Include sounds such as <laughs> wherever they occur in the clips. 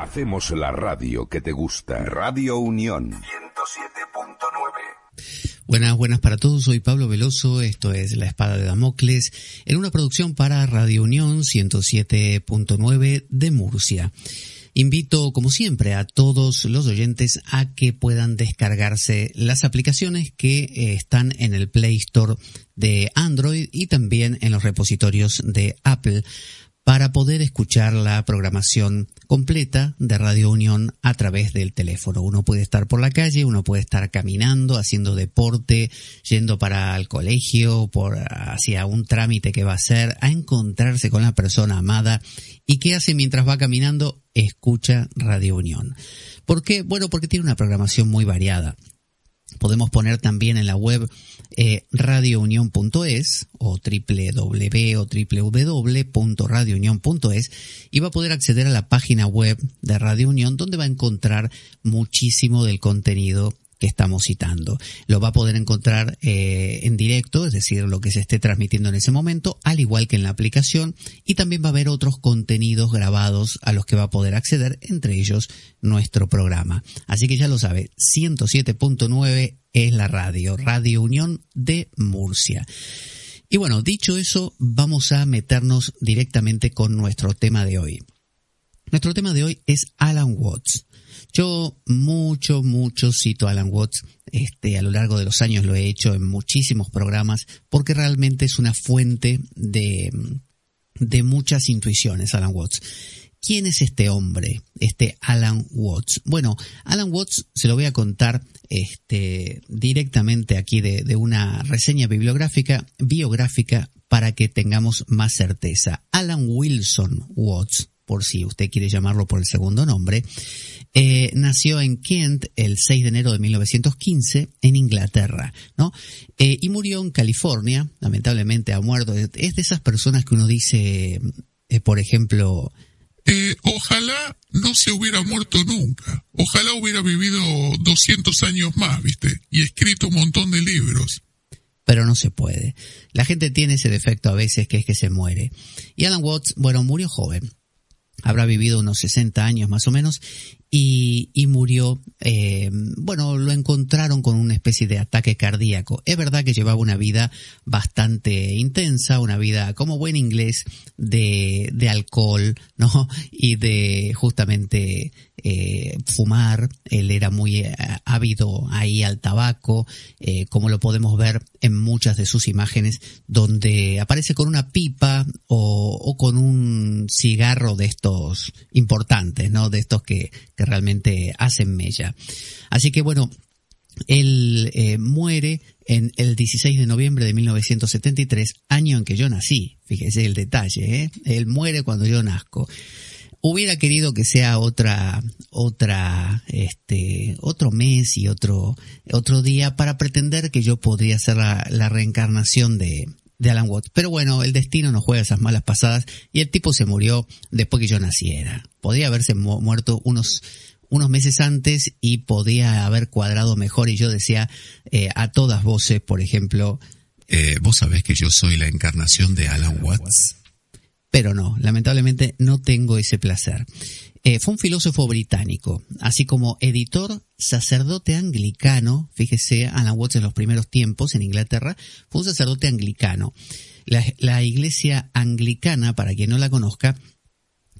Hacemos la radio que te gusta. Radio Unión 107.9. Buenas, buenas para todos. Soy Pablo Veloso. Esto es La Espada de Damocles en una producción para Radio Unión 107.9 de Murcia. Invito, como siempre, a todos los oyentes a que puedan descargarse las aplicaciones que eh, están en el Play Store de Android y también en los repositorios de Apple para poder escuchar la programación completa de Radio Unión a través del teléfono. Uno puede estar por la calle, uno puede estar caminando, haciendo deporte, yendo para el colegio, por hacia un trámite que va a hacer, a encontrarse con la persona amada y qué hace mientras va caminando, escucha Radio Unión. ¿Por qué? Bueno, porque tiene una programación muy variada. Podemos poner también en la web eh, radiounión.es o www o www.radiounión.es y va a poder acceder a la página web de Radio Unión donde va a encontrar muchísimo del contenido que estamos citando. Lo va a poder encontrar eh, en directo, es decir, lo que se esté transmitiendo en ese momento, al igual que en la aplicación, y también va a haber otros contenidos grabados a los que va a poder acceder, entre ellos nuestro programa. Así que ya lo sabe, 107.9 es la radio, Radio Unión de Murcia. Y bueno, dicho eso, vamos a meternos directamente con nuestro tema de hoy. Nuestro tema de hoy es Alan Watts. Yo mucho, mucho cito a Alan Watts. Este, a lo largo de los años lo he hecho en muchísimos programas porque realmente es una fuente de, de muchas intuiciones, Alan Watts. ¿Quién es este hombre, este Alan Watts? Bueno, Alan Watts se lo voy a contar este, directamente aquí de, de una reseña bibliográfica, biográfica, para que tengamos más certeza. Alan Wilson Watts, por si usted quiere llamarlo por el segundo nombre, eh, nació en Kent el 6 de enero de 1915 en Inglaterra, ¿no? Eh, y murió en California, lamentablemente ha muerto. Es de esas personas que uno dice, eh, por ejemplo, eh, ojalá no se hubiera muerto nunca. Ojalá hubiera vivido 200 años más, ¿viste? Y escrito un montón de libros. Pero no se puede. La gente tiene ese defecto a veces que es que se muere. Y Alan Watts, bueno, murió joven. Habrá vivido unos 60 años más o menos y, y murió, eh, bueno, lo encontraron con una especie de ataque cardíaco. Es verdad que llevaba una vida bastante intensa, una vida como buen inglés de, de alcohol, ¿no? Y de justamente eh, fumar. Él era muy eh, ávido ahí al tabaco, como lo podemos ver en muchas de sus imágenes, donde aparece con una pipa o, o con un cigarro de estos importantes, ¿no? De estos que, que realmente hacen mella. Así que bueno, él eh, muere en el 16 de noviembre de 1973, año en que yo nací. Fíjese el detalle, ¿eh? Él muere cuando yo nazco. Hubiera querido que sea otra, otra, este, otro mes y otro, otro día para pretender que yo podría ser la, la reencarnación de, de Alan Watts. Pero bueno, el destino no juega esas malas pasadas y el tipo se murió después que yo naciera. Podría haberse mu muerto unos unos meses antes y podía haber cuadrado mejor y yo decía eh, a todas voces, por ejemplo, eh, vos sabés que yo soy la encarnación de Alan Watts. Pero no, lamentablemente no tengo ese placer. Eh, fue un filósofo británico, así como editor, sacerdote anglicano, fíjese, Alan Watts en los primeros tiempos en Inglaterra, fue un sacerdote anglicano. La, la iglesia anglicana, para quien no la conozca,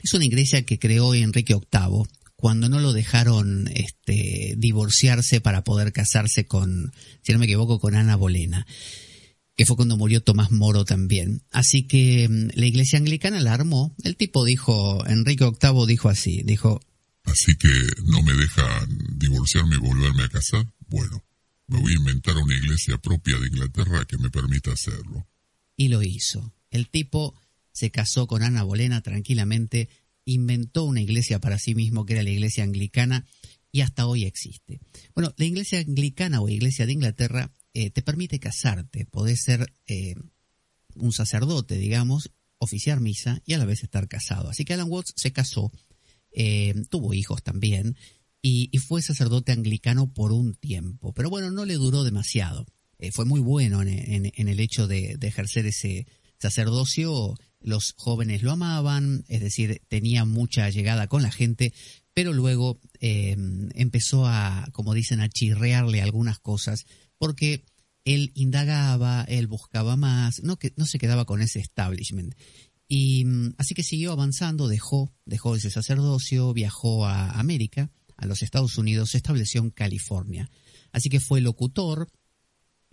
es una iglesia que creó Enrique VIII cuando no lo dejaron este, divorciarse para poder casarse con, si no me equivoco, con Ana Bolena, que fue cuando murió Tomás Moro también. Así que la iglesia anglicana la armó. El tipo dijo, Enrique VIII dijo así, dijo... Así que no me dejan divorciarme y volverme a casar. Bueno, me voy a inventar una iglesia propia de Inglaterra que me permita hacerlo. Y lo hizo. El tipo se casó con Ana Bolena tranquilamente inventó una iglesia para sí mismo, que era la iglesia anglicana, y hasta hoy existe. Bueno, la iglesia anglicana o iglesia de Inglaterra eh, te permite casarte, podés ser eh, un sacerdote, digamos, oficiar misa y a la vez estar casado. Así que Alan Watts se casó, eh, tuvo hijos también, y, fue sacerdote anglicano por un tiempo. Pero bueno, no le duró demasiado. fue muy bueno en, el hecho de, ejercer ese sacerdocio los jóvenes lo amaban, es decir, tenía mucha llegada con la gente, pero luego empezó a, como dicen, a chirrearle algunas cosas, porque él indagaba, él buscaba más, no, que, no se quedaba con ese establishment. Y mm, así que siguió avanzando, dejó, dejó ese sacerdocio, viajó a América, a los Estados Unidos, se estableció en California. Así que fue locutor,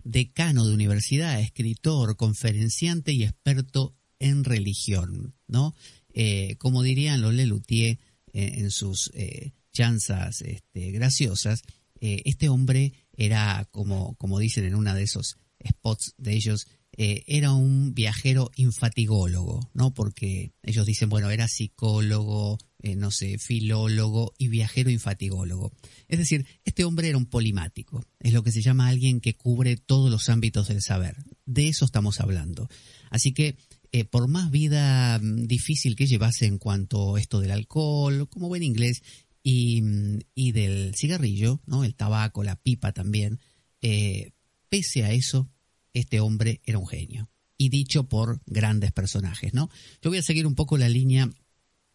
decano de universidad, escritor, conferenciante y experto en religión, ¿no? Eh, como dirían los Lelutier eh, en sus eh, chanzas este, graciosas, este hombre era, como, como dicen en una de esos spots de ellos, era un viajero infatigólogo, ¿no? Porque ellos dicen, bueno, era psicólogo, no sé, filólogo y viajero infatigólogo. Es decir, este hombre era un polimático, es lo que se llama alguien que cubre todos los ámbitos del saber. De eso estamos hablando. Así que eh, por más vida mm, difícil que llevase en cuanto a esto del alcohol, como buen inglés, y, mm, y, del cigarrillo, ¿no? el tabaco, la pipa también, eh, pese a eso, este hombre era un genio. Y dicho por grandes personajes, ¿no? Yo voy a seguir un poco la línea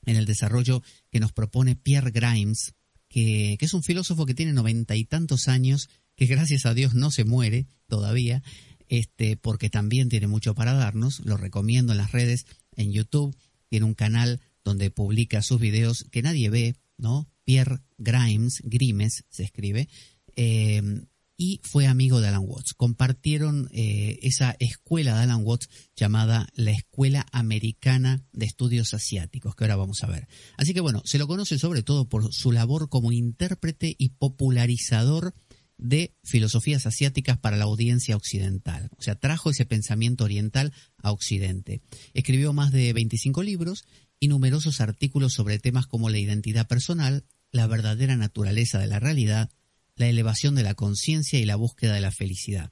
en el desarrollo que nos propone Pierre Grimes, que, que es un filósofo que tiene noventa y tantos años, que gracias a Dios no se muere todavía, este, porque también tiene mucho para darnos. Lo recomiendo en las redes, en YouTube. Tiene un canal donde publica sus videos que nadie ve, ¿no? Pierre Grimes, Grimes se escribe, em, y fue amigo de Alan Watts. Compartieron eh, esa escuela de Alan Watts llamada la Escuela Americana de Estudios Asiáticos, que ahora vamos a ver. Así que bueno, se lo conoce sobre todo por su labor como intérprete y popularizador de filosofías asiáticas para la audiencia occidental. O sea, trajo ese pensamiento oriental a Occidente. Escribió más de 25 libros y numerosos artículos sobre temas como la identidad personal, la verdadera naturaleza de la realidad, la elevación de la conciencia y la búsqueda de la felicidad.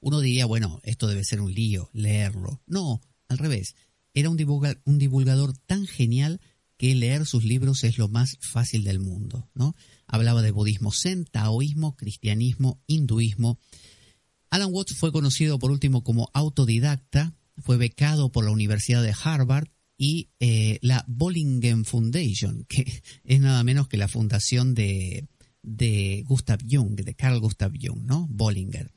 Uno diría, bueno, esto debe ser un lío, leerlo. No, al revés. Era un, divulgador tan genial que leer sus libros es lo más fácil del mundo, ¿no? Hablaba de budismo zen, taoísmo, cristianismo, hinduismo. Alan Watts fue conocido por último como autodidacta, fue becado por la Universidad de Harvard y eh, la Bollingen Foundation, <laughs> que es nada menos que la fundación de, de Gustav Jung, de Carl Gustav Jung, ¿no? Bollinger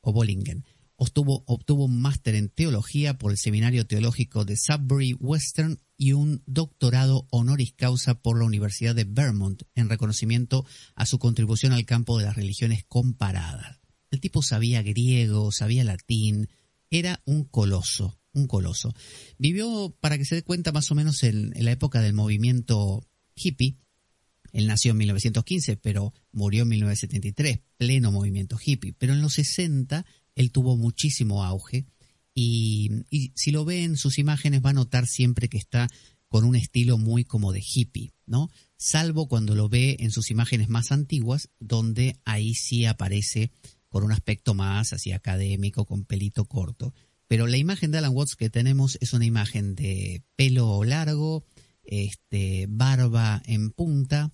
o Bollingen. Obtuvo, obtuvo un máster en teología por el Seminario Teológico de Sudbury Western y un doctorado honoris causa por la Universidad de Vermont en reconocimiento a su contribución al campo de las religiones comparadas. El tipo sabía griego, sabía latín, era un coloso, un coloso. Vivió, para que se dé cuenta, más o menos en, la época del movimiento hippie. Él nació en 1915, pero murió en 1973, pleno movimiento hippie. Pero en los 60 él tuvo muchísimo auge y, si lo ve en sus imágenes va a notar siempre que está con un estilo muy como de hippie, ¿no? Salvo cuando lo ve en sus imágenes más antiguas, donde ahí sí aparece con un aspecto más así académico, con pelito corto. Pero la imagen de Alan Watts que tenemos es una imagen de pelo largo, este, barba en punta.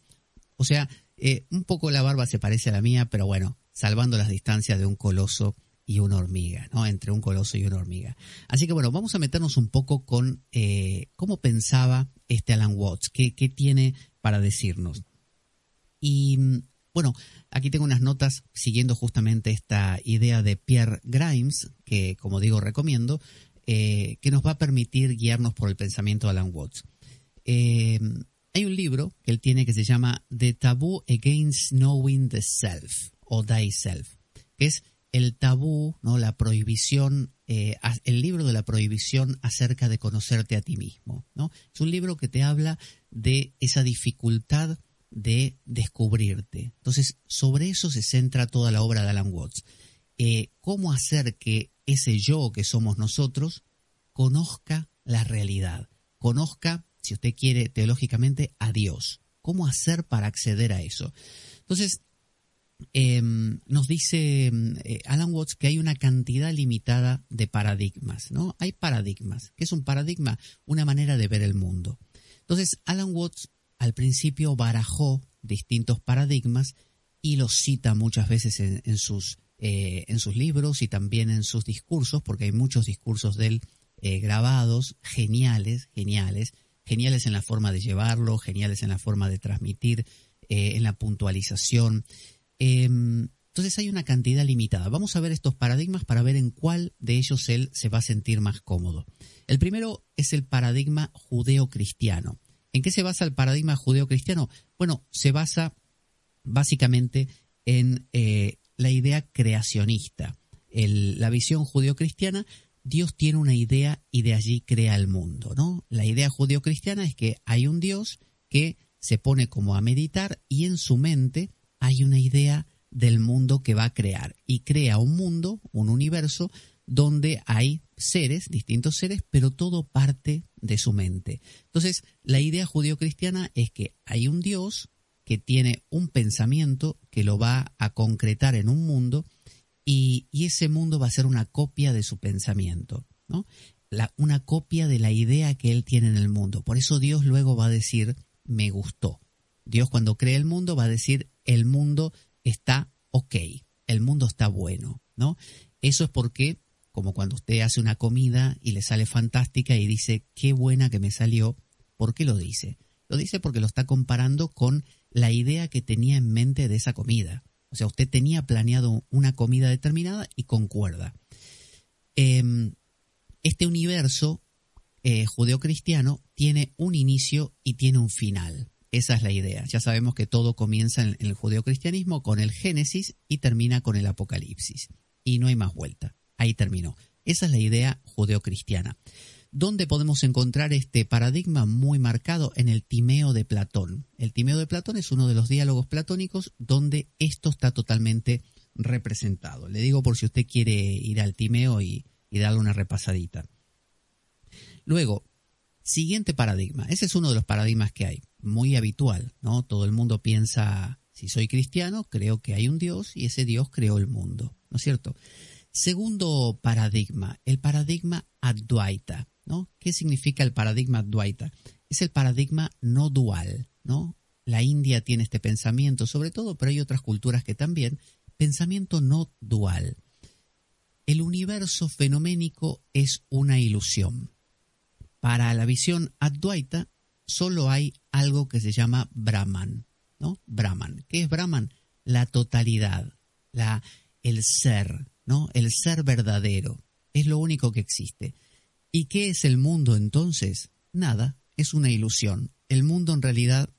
O sea, eh, un poco la barba se parece a la mía, pero bueno, salvando las distancias de un coloso y una hormiga, ¿no? Entre un coloso y una hormiga. Así que bueno, vamos a meternos un poco con eh, cómo pensaba este Alan Watts, qué, tiene para decirnos. Y bueno, aquí tengo unas notas siguiendo justamente esta idea de Pierre Grimes, que como digo recomiendo, eh, que nos va a permitir guiarnos por el pensamiento de Alan Watts. Eh, hay un libro que él tiene que se llama The Taboo Against Knowing the Self o Thyself, que es el tabú, ¿no? la prohibición, eh, el libro de la prohibición acerca de conocerte a ti mismo. ¿no? Es un libro que te habla de esa dificultad de descubrirte. Entonces, sobre eso se centra toda la obra de Alan Watts. Eh, cómo hacer que ese yo que somos nosotros conozca la realidad, conozca, si usted quiere, teológicamente, a Dios. ¿Cómo hacer para acceder a eso? Entonces, Em, nos dice em, eh, Alan Watts que hay una cantidad limitada de paradigmas, ¿no? Hay paradigmas. ¿Qué es un paradigma? Una manera de ver el mundo. Entonces, Alan Watts al principio barajó distintos paradigmas y los cita muchas veces en, sus, eh, en sus libros y también en sus discursos, porque hay muchos discursos de él eh, grabados geniales, geniales, geniales en la forma de llevarlo, geniales en la forma de transmitir, eh, en la puntualización. Em, entonces hay una cantidad limitada. Vamos a ver estos paradigmas para ver en cuál de ellos él se va a sentir más cómodo. El primero es el paradigma judeo-cristiano. ¿En qué se basa el paradigma judeo-cristiano? Bueno, se basa básicamente en eh, la idea creacionista. la visión judeo-cristiana, Dios tiene una idea y de allí crea el mundo, ¿no? La idea judeo-cristiana es que hay un Dios que se pone como a meditar y en su mente hay una idea del mundo que va a crear y crea un mundo, un universo donde hay seres, distintos seres, pero todo parte de su mente. Entonces, la idea judío-cristiana es que hay un Dios que tiene un pensamiento que lo va a concretar en un mundo y, ese mundo va a ser una copia de su pensamiento, ¿no? una copia de la idea que él tiene en el mundo. Por eso Dios luego va a decir, me gustó. Dios cuando cree el mundo va a decir, el mundo está ok, el mundo está bueno, ¿no? Eso es porque, como cuando usted hace una comida y le sale fantástica y dice, qué buena que me salió, ¿por qué lo dice? Lo dice porque lo está comparando con la idea que tenía en mente de esa comida. O sea, usted tenía planeado una comida determinada y concuerda. Em, este universo eh, judeocristiano tiene un inicio y tiene un final. Esa es la idea. Ya sabemos que todo comienza en, el judeocristianismo con el Génesis y termina con el Apocalipsis. Y no hay más vuelta. Ahí terminó. Esa es la idea judeocristiana. ¿Dónde podemos encontrar este paradigma muy marcado? En el Timeo de Platón. El Timeo de Platón es uno de los diálogos platónicos donde esto está totalmente representado. Le digo por si usted quiere ir al Timeo y, y darle una repasadita. Luego, siguiente paradigma. Ese es uno de los paradigmas que hay muy habitual, ¿no? Todo el mundo piensa, si soy cristiano, creo que hay un Dios y ese Dios creó el mundo, ¿no es cierto? Segundo paradigma, el paradigma Advaita, ¿no? ¿Qué significa el paradigma Advaita? Es el paradigma no dual, ¿no? La India tiene este pensamiento sobre todo, pero hay otras culturas que también, pensamiento no dual. El universo fenoménico es una ilusión. Para la visión Advaita, solo hay algo que se llama Brahman, ¿no? Brahman. ¿Qué es Brahman? La totalidad, la, el ser, ¿no? El ser verdadero. Es lo único que existe. ¿Y qué es el mundo entonces? Nada, es una ilusión. El mundo en realidad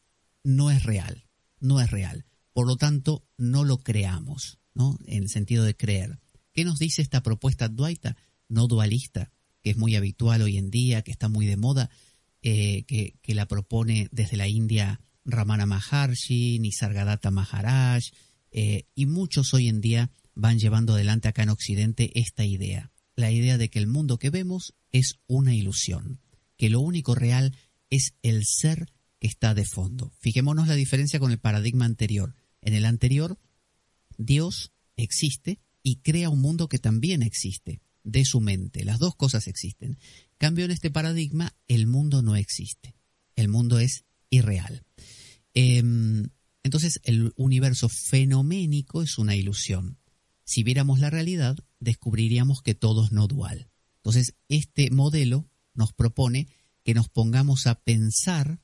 no es real, no es real. Por lo tanto, no lo creamos, ¿no? En el sentido de creer. ¿Qué nos dice esta propuesta Dwaita? No dualista, que es muy habitual hoy en día, que está muy de moda, eh, que, la propone desde la India Ramana Maharshi, Nisargadatta Maharaj, eh, y muchos hoy en día van llevando adelante acá en Occidente esta idea, la idea de que el mundo que vemos es una ilusión, que lo único real es el ser que está de fondo. Fijémonos la diferencia con el paradigma anterior. En el anterior, Dios existe y crea un mundo que también existe de su mente. Las dos cosas existen. Cambio en este paradigma, el mundo no existe. El mundo es irreal. Em, entonces, el universo fenoménico es una ilusión. Si viéramos la realidad, descubriríamos que todo es no dual. Entonces, este modelo nos propone que nos pongamos a pensar,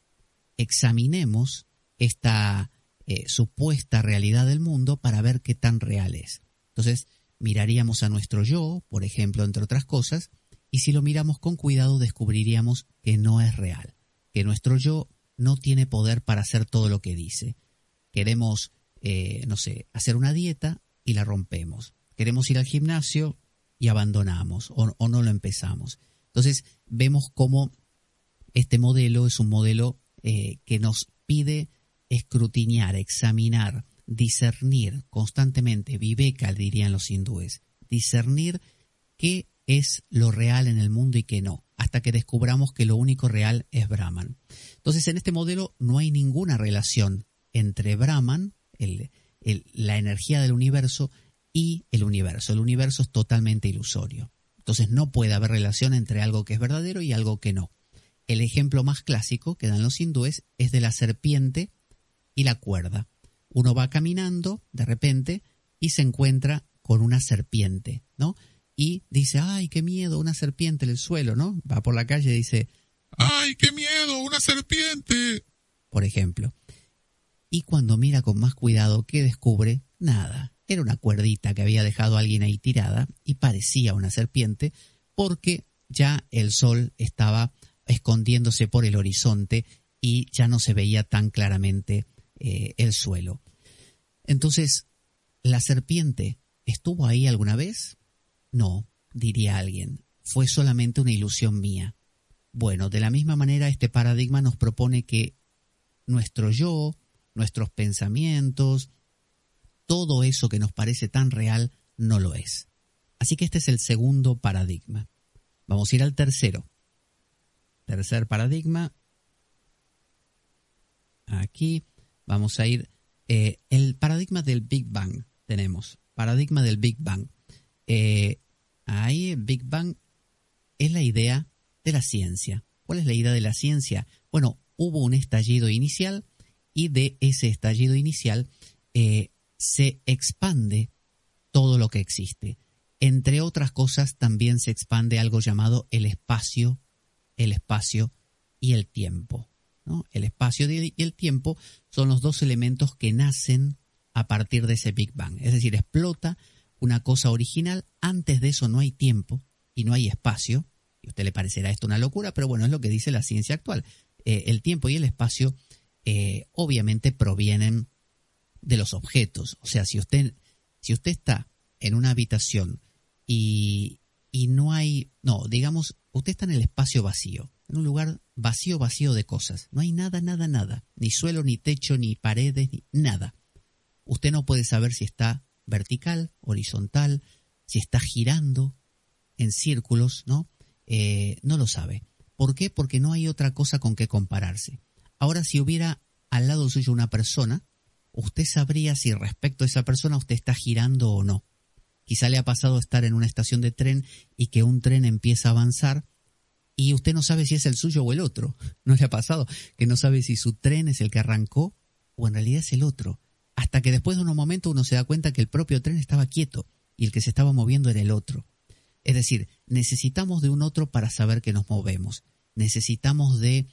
examinemos esta eh, supuesta realidad del mundo para ver qué tan real es. Entonces, miraríamos a nuestro yo, por ejemplo, entre otras cosas, y si lo miramos con cuidado descubriríamos que no es real, que nuestro yo no tiene poder para hacer todo lo que dice. Queremos, eh, no sé, hacer una dieta y la rompemos. Queremos ir al gimnasio y abandonamos o, no lo empezamos. Entonces vemos cómo este modelo es un modelo eh, que nos pide escrutinar, examinar, discernir constantemente, viveka dirían los hindúes, discernir qué es lo real en el mundo y qué no, hasta que descubramos que lo único real es Brahman. Entonces, en este modelo no hay ninguna relación entre Brahman, la energía del universo, y el universo. El universo es totalmente ilusorio. Entonces, no puede haber relación entre algo que es verdadero y algo que no. El ejemplo más clásico que dan los hindúes es de la serpiente y la cuerda. Uno va caminando de repente y se encuentra con una serpiente, ¿no? y dice, ay, qué miedo, una serpiente en el suelo, ¿no? Va por la calle y dice, ¡ay, qué miedo, una serpiente! Por ejemplo. Y cuando mira con más cuidado, ¿qué descubre? Nada. Era una cuerdita que había dejado alguien ahí tirada y parecía una serpiente porque ya el sol estaba escondiéndose por el horizonte y ya no se veía tan claramente eh, el suelo. Entonces, ¿la serpiente estuvo ahí alguna vez? No, diría alguien, fue solamente una ilusión mía. Bueno, de la misma manera este paradigma nos propone que nuestro yo, nuestros pensamientos, todo eso que nos parece tan real no lo es. Así que este es el segundo paradigma. Vamos a ir al tercero. Tercer paradigma. Aquí vamos a ir. Eh, el paradigma del Big Bang tenemos. Paradigma del Big Bang. Eh, ahí Big Bang es la idea de la ciencia. ¿Cuál es la idea de la ciencia? Bueno, hubo un estallido inicial y de ese estallido inicial eh, se expande todo lo que existe. Entre otras cosas, también se expande algo llamado el espacio, el espacio y el tiempo. El espacio y el tiempo son los dos elementos que nacen a partir de ese Big Bang. Es decir, explota una cosa original, antes de eso no hay tiempo y no hay espacio, y a usted le parecerá esto una locura, pero bueno, es lo que dice la ciencia actual. Eh, el tiempo y el espacio eh, obviamente provienen de los objetos. O sea, si usted, si usted está en una habitación y, y no hay, no, digamos, usted está en el espacio vacío, en un lugar vacío, vacío de cosas. No hay nada, nada, nada. Ni suelo, ni techo, ni paredes, ni nada. Usted no puede saber si está vertical, horizontal, si está girando en círculos, ¿no? Eh, no lo sabe. ¿Por qué? Porque no hay otra cosa con que compararse. Ahora, si hubiera al lado suyo una persona, usted sabría si respecto a esa persona usted está girando o no. Quizá le ha pasado estar en una estación de tren y que un tren empieza a avanzar y usted no sabe si es el suyo o el otro. <laughs> ¿No le ha pasado? Que no sabe si su tren es el que arrancó o en realidad es el otro. Hasta que después de unos momentos uno se da cuenta que el propio tren estaba quieto y el que se estaba moviendo era el otro. Es decir, necesitamos de un otro para saber que nos movemos. Necesitamos de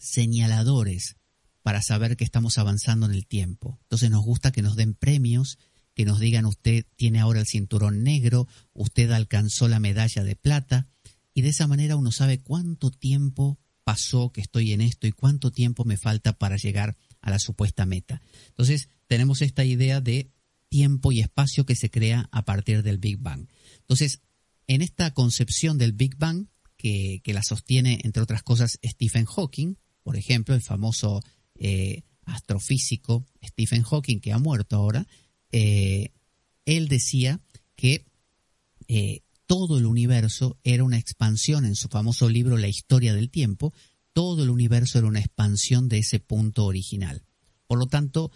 señaladores para saber que estamos avanzando en el tiempo. Entonces nos gusta que nos den premios, que nos digan usted tiene ahora el cinturón negro, usted alcanzó la medalla de plata, y de esa manera uno sabe cuánto tiempo pasó que estoy en esto y cuánto tiempo me falta para llegar a la supuesta meta. Entonces tenemos esta idea de tiempo y espacio que se crea a partir del Big Bang. Entonces, en esta concepción del Big Bang, que, la sostiene, entre otras cosas, Stephen Hawking, por ejemplo, el famoso eh, astrofísico Stephen Hawking, que ha muerto ahora, eh, él decía que eh, todo el universo era una expansión, en su famoso libro La historia del tiempo, todo el universo era una expansión de ese punto original. Por lo tanto,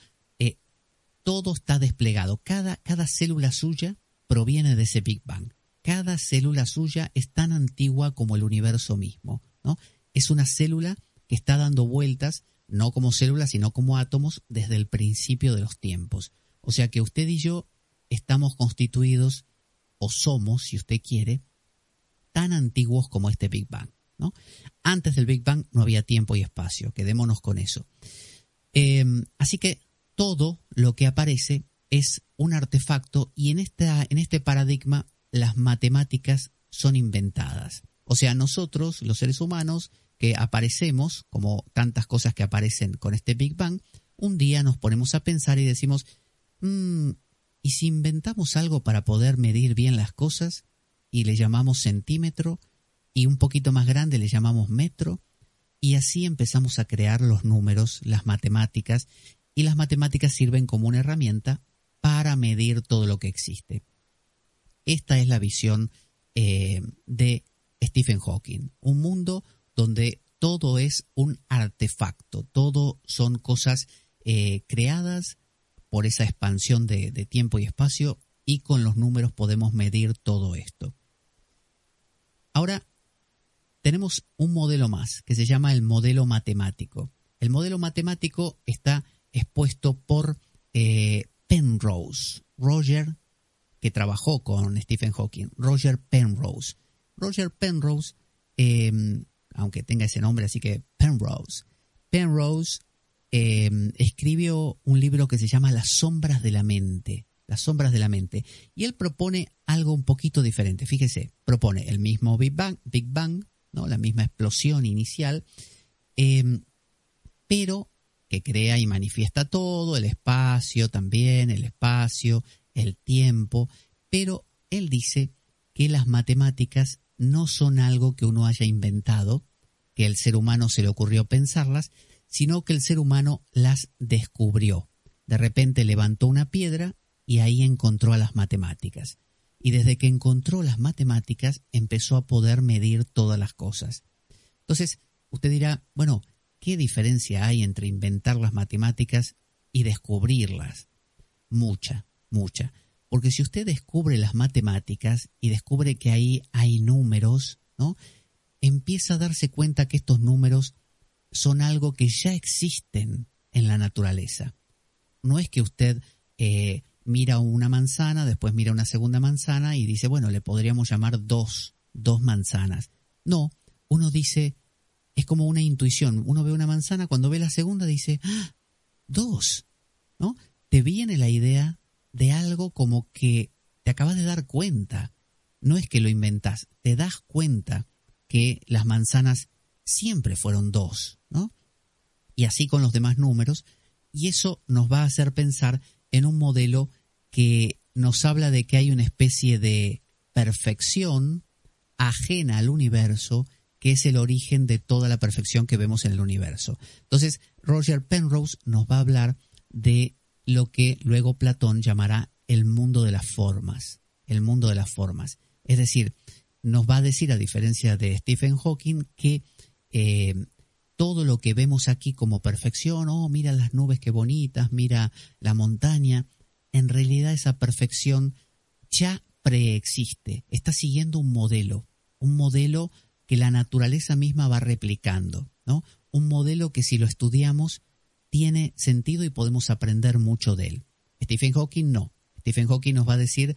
todo está desplegado, cada, cada célula suya proviene de ese Big Bang cada célula suya es tan antigua como el universo mismo. ¿no? Es una célula está dando vueltas, no como célula, sino como átomos, desde el principio de los tiempos. O sea que usted y yo estamos constituidos, o somos, si usted quiere, tan antiguos como este Big Bang. ¿no? Antes del Big Bang no había tiempo y espacio, quedémonos con eso. Em, así que todo lo que aparece es un artefacto y en, esta, en este paradigma las matemáticas son inventadas. O sea, nosotros, los seres humanos, que aparecemos, como tantas cosas que aparecen con este Big Bang, un día nos ponemos a pensar y decimos, mm, ¿y si inventamos algo para poder medir bien las cosas y le llamamos centímetro y un poquito más grande le llamamos metro? Y así empezamos a crear los números, las matemáticas, y las matemáticas sirven como una herramienta para medir todo lo que existe. Esta es la visión eh, de Stephen Hawking, un mundo donde todo es un artefacto, todo son cosas eh, creadas por esa expansión de, tiempo y espacio y con los números podemos medir todo esto. Ahora, tenemos un modelo más que se llama el modelo matemático. El modelo matemático está expuesto por eh, Penrose, Roger que trabajó con Stephen Hawking, Roger Penrose. Roger Penrose, em, aunque tenga ese nombre, así que Penrose. Penrose em, escribió un libro que se llama Las sombras de la mente. Las sombras de la mente. Y él propone algo un poquito diferente. Fíjese, propone el mismo Big Bang, Big Bang ¿no? la misma explosión inicial, em, pero que crea y manifiesta todo, el espacio también, el espacio, el tiempo, pero él dice que las matemáticas no son algo que uno haya inventado, que el ser humano se le ocurrió pensarlas, sino que el ser humano las descubrió. De repente levantó una piedra y ahí encontró a las matemáticas. Y desde que encontró las matemáticas empezó a poder medir todas las cosas. Entonces, usted dirá, bueno, ¿qué diferencia hay entre inventar las matemáticas y descubrirlas? Mucha, mucha. Porque si usted descubre las matemáticas y descubre que ahí hay números, ¿no? Empieza a darse cuenta que estos números son algo que ya existen en la naturaleza. No es que usted eh, mira una manzana, después mira una segunda manzana y dice, bueno, le podríamos llamar dos, dos manzanas. No, uno dice, es como una intuición. Uno ve una manzana, cuando ve la segunda dice, ¡Ah! dos, ¿no? Te viene la idea de algo como que te acabas de dar cuenta. No es que lo inventas, te das cuenta que las manzanas siempre fueron dos, ¿no? Y así con los demás números, y eso nos va a hacer pensar en un modelo que nos habla de que hay una especie de perfección ajena al universo que es el origen de toda la perfección que vemos en el universo. Entonces, Roger Penrose nos va a hablar de lo que luego Platón llamará el mundo de las formas, el mundo de las formas. Es decir, nos va a decir, a diferencia de Stephen Hawking, que eh, todo lo que vemos aquí como perfección, oh, mira las nubes qué bonitas, mira la montaña, en realidad esa perfección ya preexiste, está siguiendo un modelo, un modelo que la naturaleza misma va replicando, ¿no? Un modelo que si lo estudiamos tiene sentido y podemos aprender mucho de él. Stephen Hawking no. Stephen Hawking nos va a decir,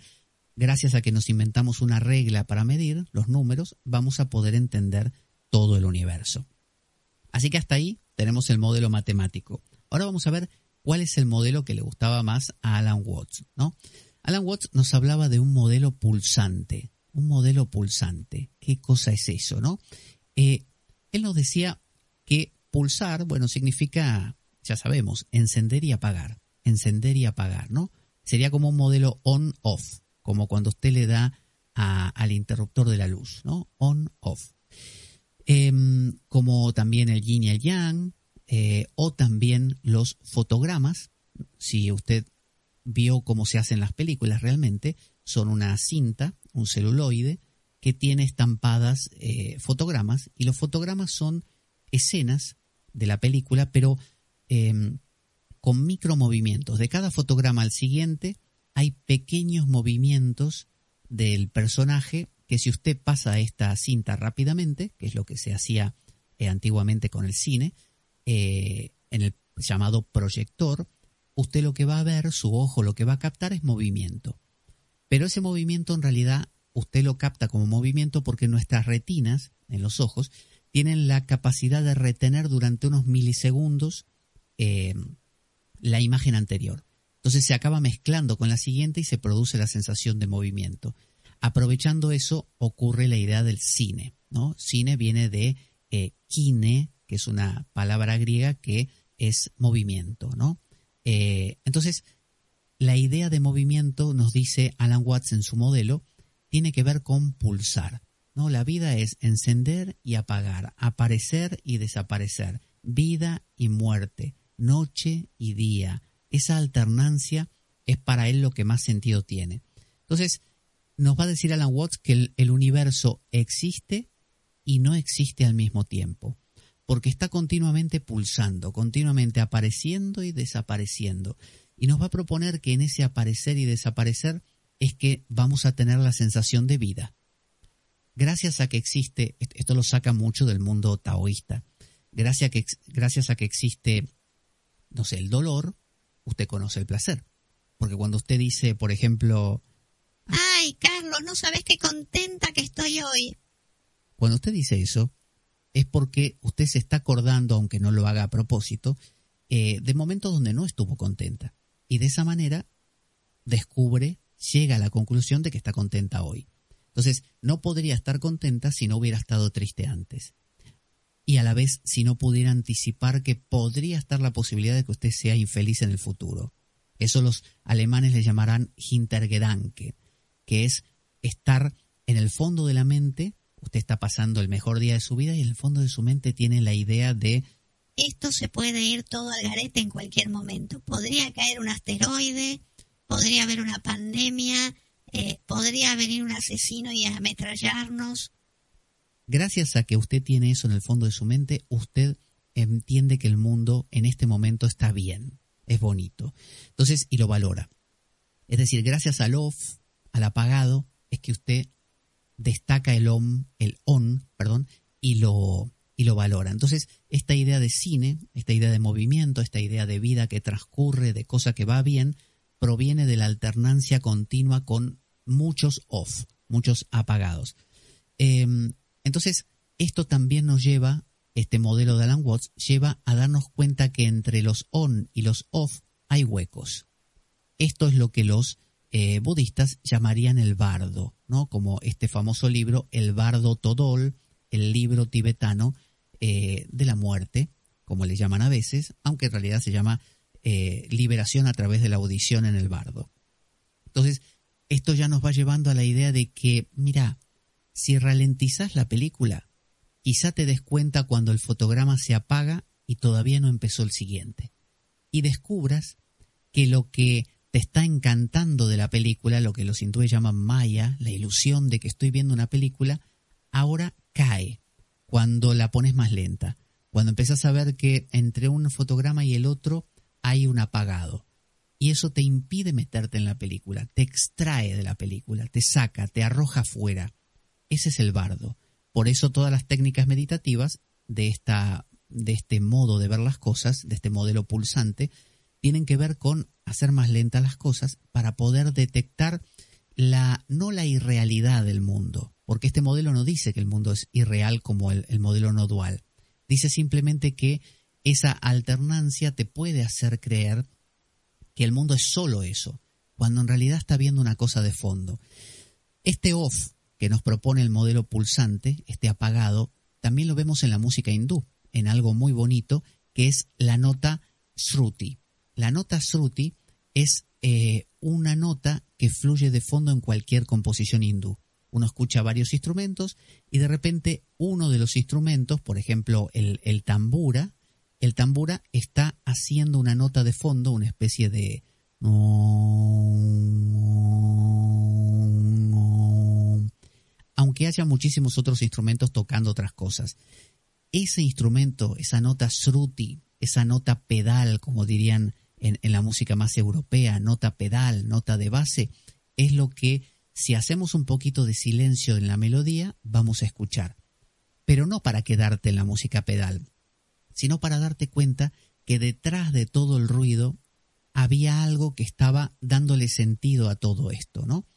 gracias a que nos inventamos una regla para medir los números, vamos a poder entender todo el universo. Así que hasta ahí tenemos el modelo matemático. Ahora vamos a ver cuál es el modelo que le gustaba más a Alan Watts, ¿no? Alan Watts nos hablaba de un modelo pulsante, un modelo pulsante. ¿Qué cosa es eso, no? Eh, él nos decía que pulsar, bueno, significa ya sabemos, encender y apagar, encender y apagar, ¿no? Sería como un modelo on-off, como cuando usted le da al interruptor de la luz, ¿no? On-off. Em, como también el yin y el yang, eh, o también los fotogramas, si usted vio cómo se hacen las películas realmente, son una cinta, un celuloide, que tiene estampadas eh, fotogramas, y los fotogramas son escenas de la película, pero Em, con micromovimientos. De cada fotograma al siguiente hay pequeños movimientos del personaje que si usted pasa esta cinta rápidamente, que es lo que se hacía eh, antiguamente con el cine, eh, en el llamado proyector, usted lo que va a ver, su ojo lo que va a captar es movimiento. Pero ese movimiento en realidad usted lo capta como movimiento porque nuestras retinas en los ojos tienen la capacidad de retener durante unos milisegundos eh, la imagen anterior. Entonces se acaba mezclando con la siguiente y se produce la sensación de movimiento. Aprovechando eso ocurre la idea del cine. ¿no? Cine viene de eh, kine, que es una palabra griega que es movimiento. ¿no? Eh, entonces, la idea de movimiento, nos dice Alan Watts en su modelo, tiene que ver con pulsar. ¿no? La vida es encender y apagar, aparecer y desaparecer, vida y muerte, noche y día. Esa alternancia es para él lo que más sentido tiene. Entonces, nos va a decir Alan Watts que el, universo existe y no existe al mismo tiempo, porque está continuamente pulsando, continuamente apareciendo y desapareciendo. Y nos va a proponer que en ese aparecer y desaparecer es que vamos a tener la sensación de vida. Gracias a que existe, esto lo saca mucho del mundo taoísta, gracias a que, gracias a que existe no sé, el dolor, usted conoce el placer. Porque cuando usted dice, por ejemplo, vos no sabés qué contenta que estoy hoy. Cuando usted dice eso, es porque usted se está acordando, aunque no lo haga a propósito, eh, de momentos donde no estuvo contenta. Y de esa manera descubre, llega a la conclusión de que está contenta hoy. Entonces, no podría estar contenta si no hubiera estado triste antes. Y a la vez, si no pudiera anticipar que podría estar la posibilidad de que usted sea infeliz en el futuro. Eso los alemanes le llamarán Hintergedanke, que es estar en el fondo de la mente, usted está pasando el mejor día de su vida y en el fondo de su mente tiene la idea de esto se puede ir todo al garete en cualquier momento. Podría caer un asteroide, podría haber una pandemia, eh, podría venir un asesino y ametrallarnos. Gracias a que usted tiene eso en el fondo de su mente, usted entiende que el mundo en este momento está bien, es bonito. Entonces, y lo valora. Es decir, gracias al off, al apagado, es que usted destaca el on, el on, perdón, y lo, y lo valora. Entonces, esta idea de cine, esta idea de movimiento, esta idea de vida que transcurre, de cosa que va bien, proviene de la alternancia continua con muchos off, muchos apagados. Em, entonces, esto también nos lleva, este modelo de Alan Watts, lleva a darnos cuenta que entre los on y los off hay huecos. Esto es lo que los eh, budistas llamarían el bardo, ¿no? Como este famoso libro, El bardo Todol, el libro tibetano eh, de la muerte, como le llaman a veces, aunque en realidad se llama eh, liberación a través de la audición en el bardo. Entonces, esto ya nos va llevando a la idea de que, mira, si ralentizas la película, quizá te des cuenta cuando el fotograma se apaga y todavía no empezó el siguiente. Y descubras que lo que te está encantando de la película, lo que los hindúes llaman maya, la ilusión de que estoy viendo una película, ahora cae cuando la pones más lenta, cuando empiezas a ver que entre un fotograma y el otro hay un apagado. Y eso te impide meterte en la película, te extrae de la película, te saca, te arroja fuera. Ese es el bardo. Por eso todas las técnicas meditativas de, esta, de este modo de ver las cosas, de este modelo pulsante, tienen que ver con hacer más lentas las cosas para poder detectar la, no la irrealidad del mundo, porque este modelo no dice que el mundo es irreal como el, modelo no dual. Dice simplemente que esa alternancia te puede hacer creer que el mundo es solo eso, cuando en realidad está viendo una cosa de fondo. Este off que nos propone el modelo pulsante, este apagado, también lo vemos en la música hindú, en algo muy bonito, que es la nota Sruti. La nota Sruti es eh, una nota que fluye de fondo en cualquier composición hindú uno escucha varios instrumentos y de repente uno de los instrumentos, por ejemplo el, el tambura, el tambura está haciendo una nota de fondo, una especie de... Aunque haya muchísimos otros instrumentos tocando otras cosas. Ese instrumento, esa nota sruti, esa nota pedal, como dirían en, en la música más europea, nota pedal, nota de base, es lo que si hacemos un poquito de silencio en la melodía, vamos a escuchar. Pero no para quedarte en la música pedal, sino para darte cuenta que detrás de todo el ruido había algo que estaba dándole sentido a todo esto, ¿no?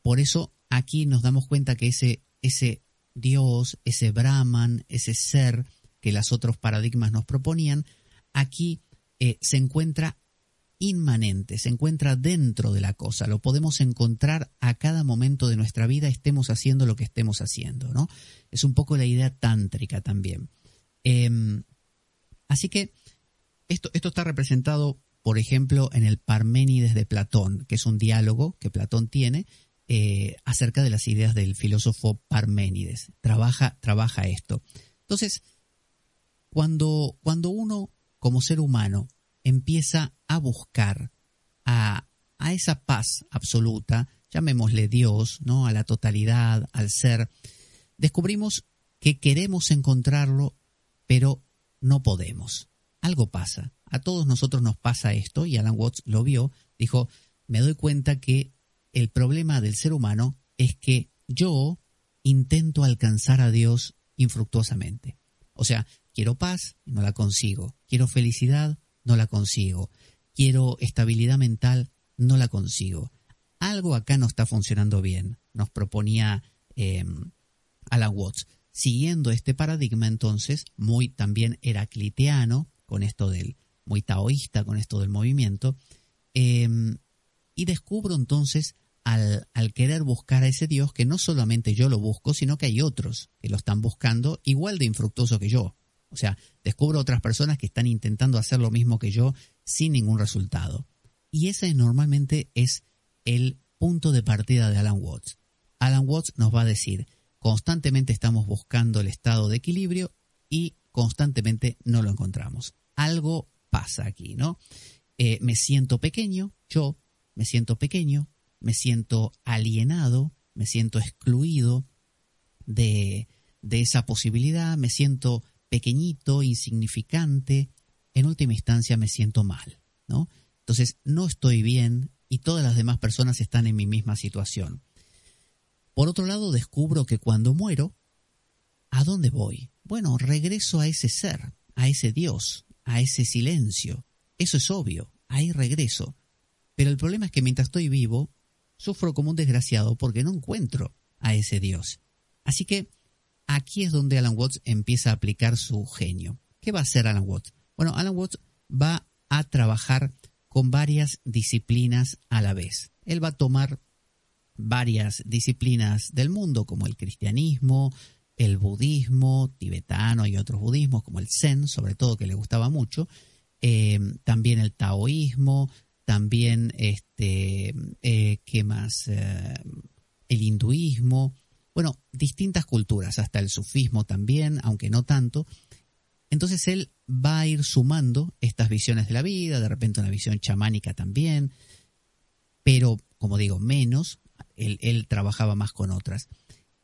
Por eso aquí nos damos cuenta que ese, ese Dios, ese Brahman, ese ser que los otros paradigmas nos proponían, aquí eh, se encuentra inmanente, se encuentra dentro de la cosa, lo podemos encontrar a cada momento de nuestra vida, estemos haciendo lo que estemos haciendo, ¿no? Es un poco la idea tántrica también. Em, así que esto, esto está representado, por ejemplo, en el Parménides de Platón, que es un diálogo que Platón tiene eh, acerca de las ideas del filósofo Parménides. Trabaja, trabaja esto. Entonces, cuando, cuando uno, como ser humano, empieza a buscar a, a esa paz absoluta, llamémosle Dios, ¿no? a la totalidad, al ser, descubrimos que queremos encontrarlo, pero no podemos. Algo pasa. A todos nosotros nos pasa esto, y Alan Watts lo vio, dijo, me doy cuenta que el problema del ser humano es que yo intento alcanzar a Dios infructuosamente. O sea, quiero paz no la consigo. Quiero felicidad no la consigo. Quiero estabilidad mental, no la consigo. Algo acá no está funcionando bien. nos proponía eh, Alan Watts. Siguiendo este paradigma, entonces, muy también heracliteano, con esto del, muy taoísta, con esto del movimiento, eh, y descubro entonces al, querer buscar a ese Dios que no solamente yo lo busco, sino que hay otros que lo están buscando igual de infructuoso que yo. O sea, descubro otras personas que están intentando hacer lo mismo que yo sin ningún resultado. Y ese normalmente es el punto de partida de Alan Watts. Alan Watts nos va a decir, constantemente estamos buscando el estado de equilibrio y constantemente no lo encontramos. Algo pasa aquí, ¿no? Eh, me siento pequeño, yo me siento pequeño, me siento alienado, me siento excluido de, de esa posibilidad, me siento pequeñito, insignificante, en última instancia me siento mal, ¿no? Entonces no estoy bien y todas las demás personas están en mi misma situación. Por otro lado, descubro que cuando muero, ¿a dónde voy? Bueno, regreso a ese ser, a ese Dios, a ese silencio. Eso es obvio, ahí regreso. Pero el problema es que mientras estoy vivo, sufro como un desgraciado porque no encuentro a ese Dios. Así que aquí es donde Alan Watts empieza a aplicar su genio. ¿Qué va a hacer Alan Watts? Bueno, Alan Watts va a trabajar con varias disciplinas a la vez. Él va a tomar varias disciplinas del mundo, como el cristianismo, el budismo tibetano y otros budismos, como el zen, sobre todo que le gustaba mucho, eh, también el taoísmo, también, este, eh, ¿qué más? Eh, el hinduismo, bueno, distintas culturas, hasta el sufismo también, aunque no tanto, entonces él va a ir sumando estas visiones de la vida, de repente una visión chamánica también, pero como digo, menos, él, él trabajaba más con otras.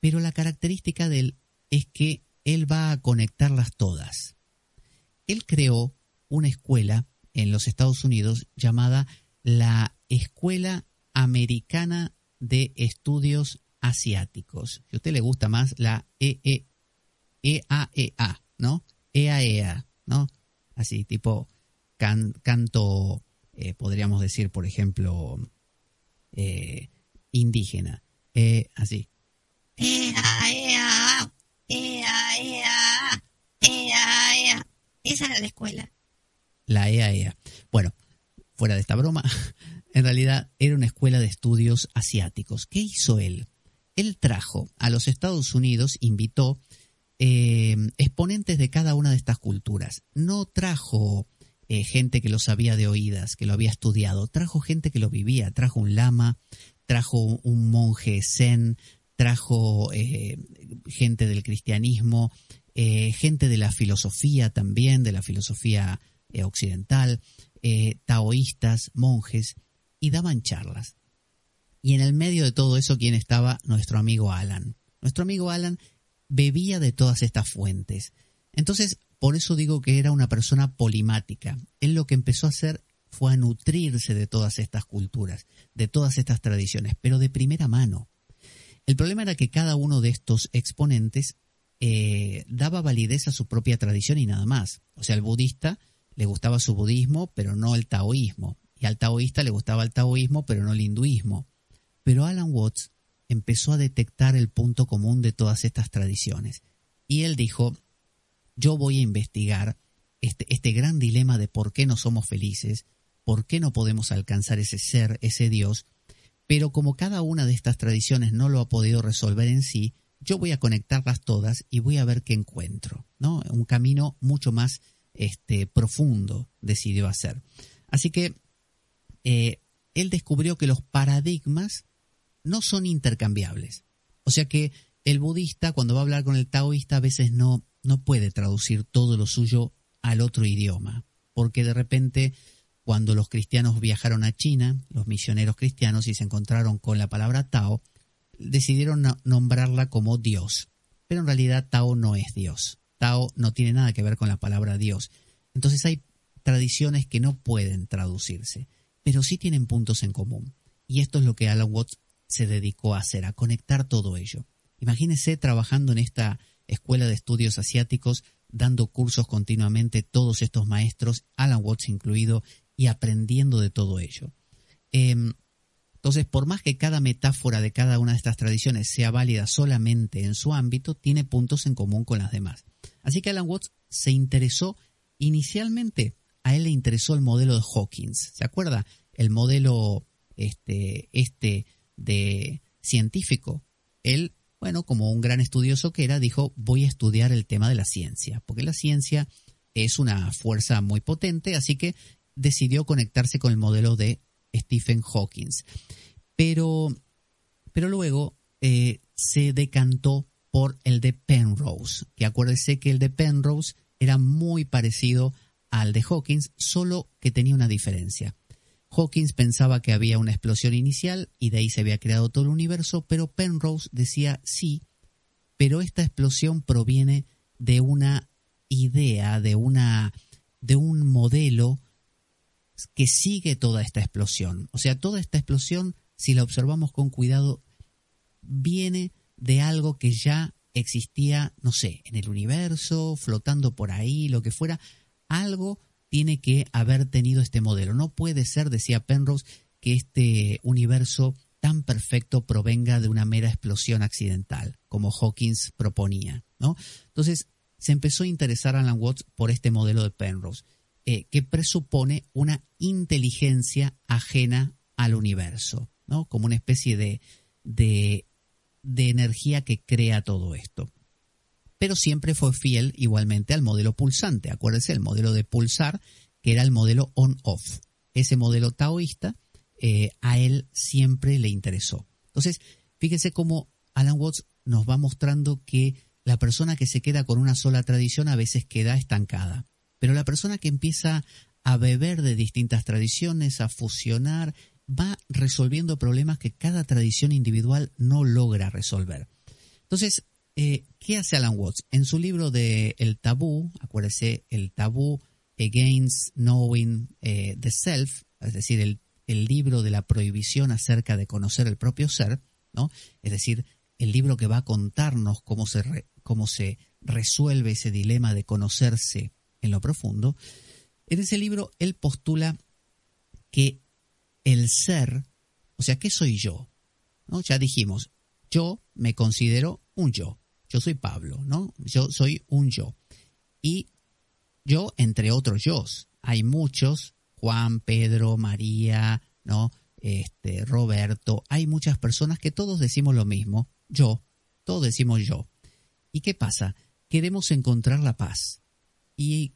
Pero la característica de él es que él va a conectarlas todas. Él creó una escuela en los Estados Unidos llamada la Escuela Americana de Estudios Asiáticos. Si a usted le gusta más la EAEA, e, e ¿no? EAEA, ¿no? Así, tipo canto, eh, podríamos decir, por ejemplo, eh, indígena. Eh, así. Ea, ea, ea, ea, ea, ea. Esa era la escuela. La EAEA. Bueno, fuera de esta broma, <laughs> en realidad era una escuela de estudios asiáticos. ¿Qué hizo él? Él trajo a los Estados Unidos, invitó eh, exponentes de cada una de estas culturas. No trajo eh, gente que lo sabía de oídas, que lo había estudiado, trajo gente que lo vivía, trajo un lama, trajo un monje zen, trajo eh, gente del cristianismo, gente de la filosofía también, de la filosofía occidental, taoístas, monjes, y daban charlas. Y en el medio de todo eso, ¿quién estaba? Nuestro amigo Alan. Nuestro amigo Alan bebía de todas estas fuentes. Entonces, por eso digo que era una persona polimática. Él lo que empezó a hacer fue a nutrirse de todas estas culturas, de todas estas tradiciones, pero de primera mano. El problema era que cada uno de estos exponentes eh, daba validez a su propia tradición y nada más. O sea, al budista le gustaba su budismo, pero no el taoísmo. Y al taoísta le gustaba el taoísmo, pero no el hinduismo. Pero Alan Watts empezó a detectar el punto común de todas estas tradiciones. Y él dijo, yo voy a investigar este, este gran dilema de por qué no somos felices, por qué no podemos alcanzar ese ser, ese Dios, pero como cada una de estas tradiciones no lo ha podido resolver en sí, yo voy a conectarlas todas y voy a ver qué encuentro, ¿no? Un camino mucho más este, profundo decidió hacer. Así que eh, él descubrió que los paradigmas no son intercambiables. O sea que el budista, cuando va a hablar con el taoísta, a veces no, no puede traducir todo lo suyo al otro idioma, porque de repente, cuando los cristianos viajaron a China, los misioneros cristianos, y se encontraron con la palabra Tao, decidieron nombrarla como Dios. Pero en realidad Tao no es Dios. Tao no tiene nada que ver con la palabra Dios. Entonces hay tradiciones que no pueden traducirse, pero sí tienen puntos en común. Y esto es lo que Alan Watts se dedicó a hacer, a conectar todo ello. Imagínese trabajando en esta escuela de estudios asiáticos, dando cursos continuamente, todos estos maestros, Alan Watts incluido, y aprendiendo de todo ello. Em, Entonces, por más que cada metáfora de cada una de estas tradiciones sea válida solamente en su ámbito, tiene puntos en común con las demás. Así que Alan Watts se interesó inicialmente, a él le interesó el modelo de Hawkins. ¿Se acuerda? El modelo este, este de científico. Él, bueno, como un gran estudioso que era, dijo, voy a estudiar el tema de la ciencia, porque la ciencia es una fuerza muy potente, así que decidió conectarse con el modelo de Stephen Hawking. Pero, pero luego eh, se decantó por el de Penrose, que acuérdese que el de Penrose era muy parecido al de Hawkins, solo que tenía una diferencia. Hawkins pensaba que había una explosión inicial y de ahí se había creado todo el universo, pero Penrose decía sí, pero esta explosión proviene de una idea, de una de un modelo que sigue toda esta explosión. O sea, toda esta explosión, si la observamos con cuidado, viene de algo que ya existía, no sé, en el universo, flotando por ahí, lo que fuera. Algo tiene que haber tenido este modelo. No puede ser, decía Penrose, que este universo tan perfecto provenga de una mera explosión accidental, como Hawkins proponía, ¿no? Entonces, se empezó a interesar Alan Watts por este modelo de Penrose. Eh, que presupone una inteligencia ajena al universo, ¿no? Como una especie de, de, de energía que crea todo esto. Pero siempre fue fiel igualmente al modelo pulsante. Acuérdese, el modelo de pulsar, que era el modelo on-off. Ese modelo taoísta eh, a él siempre le interesó. Entonces, fíjese cómo Alan Watts nos va mostrando que la persona que se queda con una sola tradición a veces queda estancada. Pero la persona que empieza a beber de distintas tradiciones, a fusionar, va resolviendo problemas que cada tradición individual no logra resolver. Entonces, eh, ¿qué hace Alan Watts? En su libro de El tabú, acuérdese, el tabú Against Knowing eh, the Self, es decir, el, libro de la prohibición acerca de conocer el propio ser, ¿no? Es decir, el libro que va a contarnos cómo se, cómo se resuelve ese dilema de conocerse en lo profundo, en ese libro él postula que el ser, o sea, ¿qué soy yo? ¿No? Ya dijimos, yo me considero un yo. Yo soy Pablo, ¿no? Yo soy un yo. Y yo, entre otros yo, hay muchos, Juan, Pedro, María, ¿no? Este, Roberto, hay muchas personas que todos decimos lo mismo, yo, todos decimos yo. ¿Y qué pasa? Queremos encontrar la paz. Y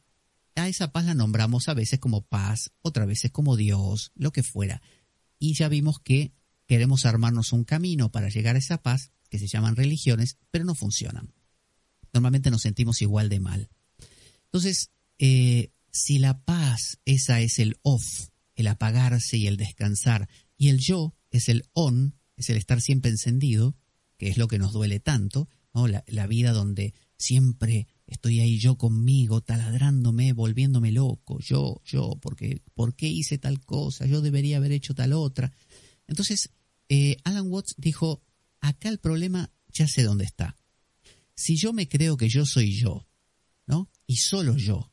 a esa paz la nombramos a veces como paz, otras veces como Dios, lo que fuera. Y ya vimos que queremos armarnos un camino para llegar a esa paz, que se llaman religiones, pero no funcionan. Normalmente nos sentimos igual de mal. Entonces, eh, si la paz, esa es el off, el apagarse y el descansar, y el yo es el on, es el estar siempre encendido, que es lo que nos duele tanto, ¿no? la vida donde siempre Estoy ahí yo conmigo, taladrándome, volviéndome loco, yo, yo, porque, ¿por qué hice tal cosa? Yo debería haber hecho tal otra. Entonces, eh, Alan Watts dijo, acá el problema ya sé dónde está. Si yo me creo que yo soy yo, ¿no? Y solo yo,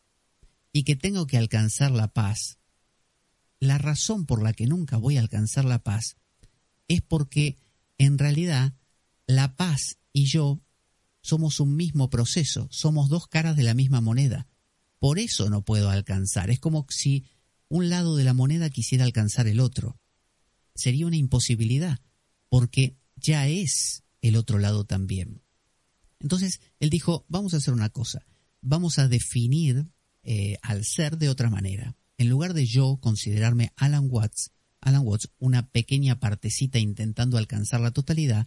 y que tengo que alcanzar la paz, la razón por la que nunca voy a alcanzar la paz es porque en realidad la paz y yo somos un mismo proceso, somos dos caras de la misma moneda. Por eso no puedo alcanzar. Es como si un lado de la moneda quisiera alcanzar el otro. Sería una imposibilidad, porque ya es el otro lado también. Entonces, él dijo, vamos a hacer una cosa, vamos a definir eh, al ser de otra manera. En lugar de yo considerarme Alan Watts, Alan Watts, una pequeña partecita intentando alcanzar la totalidad,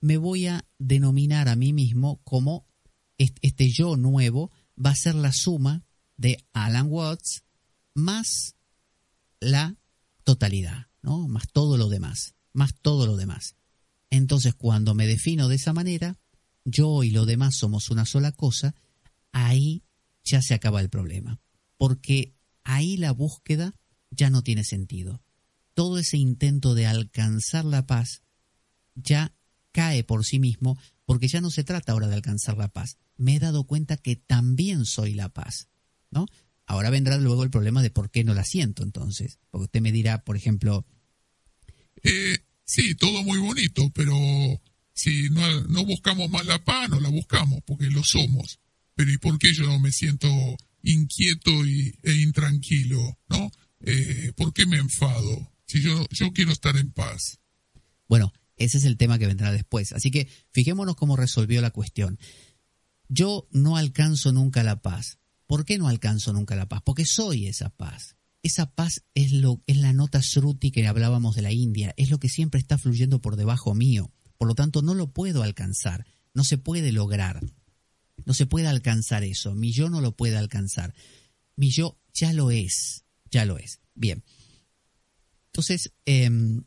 me voy a denominar a mí mismo como este yo nuevo va a ser la suma de Alan Watts más la totalidad, ¿no? Más todo lo demás, más todo lo demás. Entonces, cuando me defino de esa manera, yo y lo demás somos una sola cosa, ahí ya se acaba el problema, porque ahí la búsqueda ya no tiene sentido. Todo ese intento de alcanzar la paz ya cae por sí mismo porque ya no se trata ahora de alcanzar la paz. Me he dado cuenta que también soy la paz, ¿no? Ahora vendrá luego el problema de por qué no la siento entonces. Porque usted me dirá, por ejemplo... Eh, Sí, todo muy bonito, pero si no, no buscamos más la paz, no la buscamos, porque lo somos. Pero ¿y por qué yo no me siento inquieto y, e intranquilo? ¿No? Eh, ¿Por qué me enfado? Si yo, yo quiero estar en paz. Bueno, ese es el tema que vendrá después. Así que fijémonos cómo resolvió la cuestión. Yo no alcanzo nunca la paz. ¿Por qué no alcanzo nunca la paz? Porque soy esa paz. Esa paz es, lo, es la nota sruti que hablábamos de la India, es lo que siempre está fluyendo por debajo mío. Por lo tanto, no lo puedo alcanzar, no se puede lograr. No se puede alcanzar eso. Mi yo no lo puede alcanzar. Mi yo ya lo es, ya lo es. Bien. Entonces, em,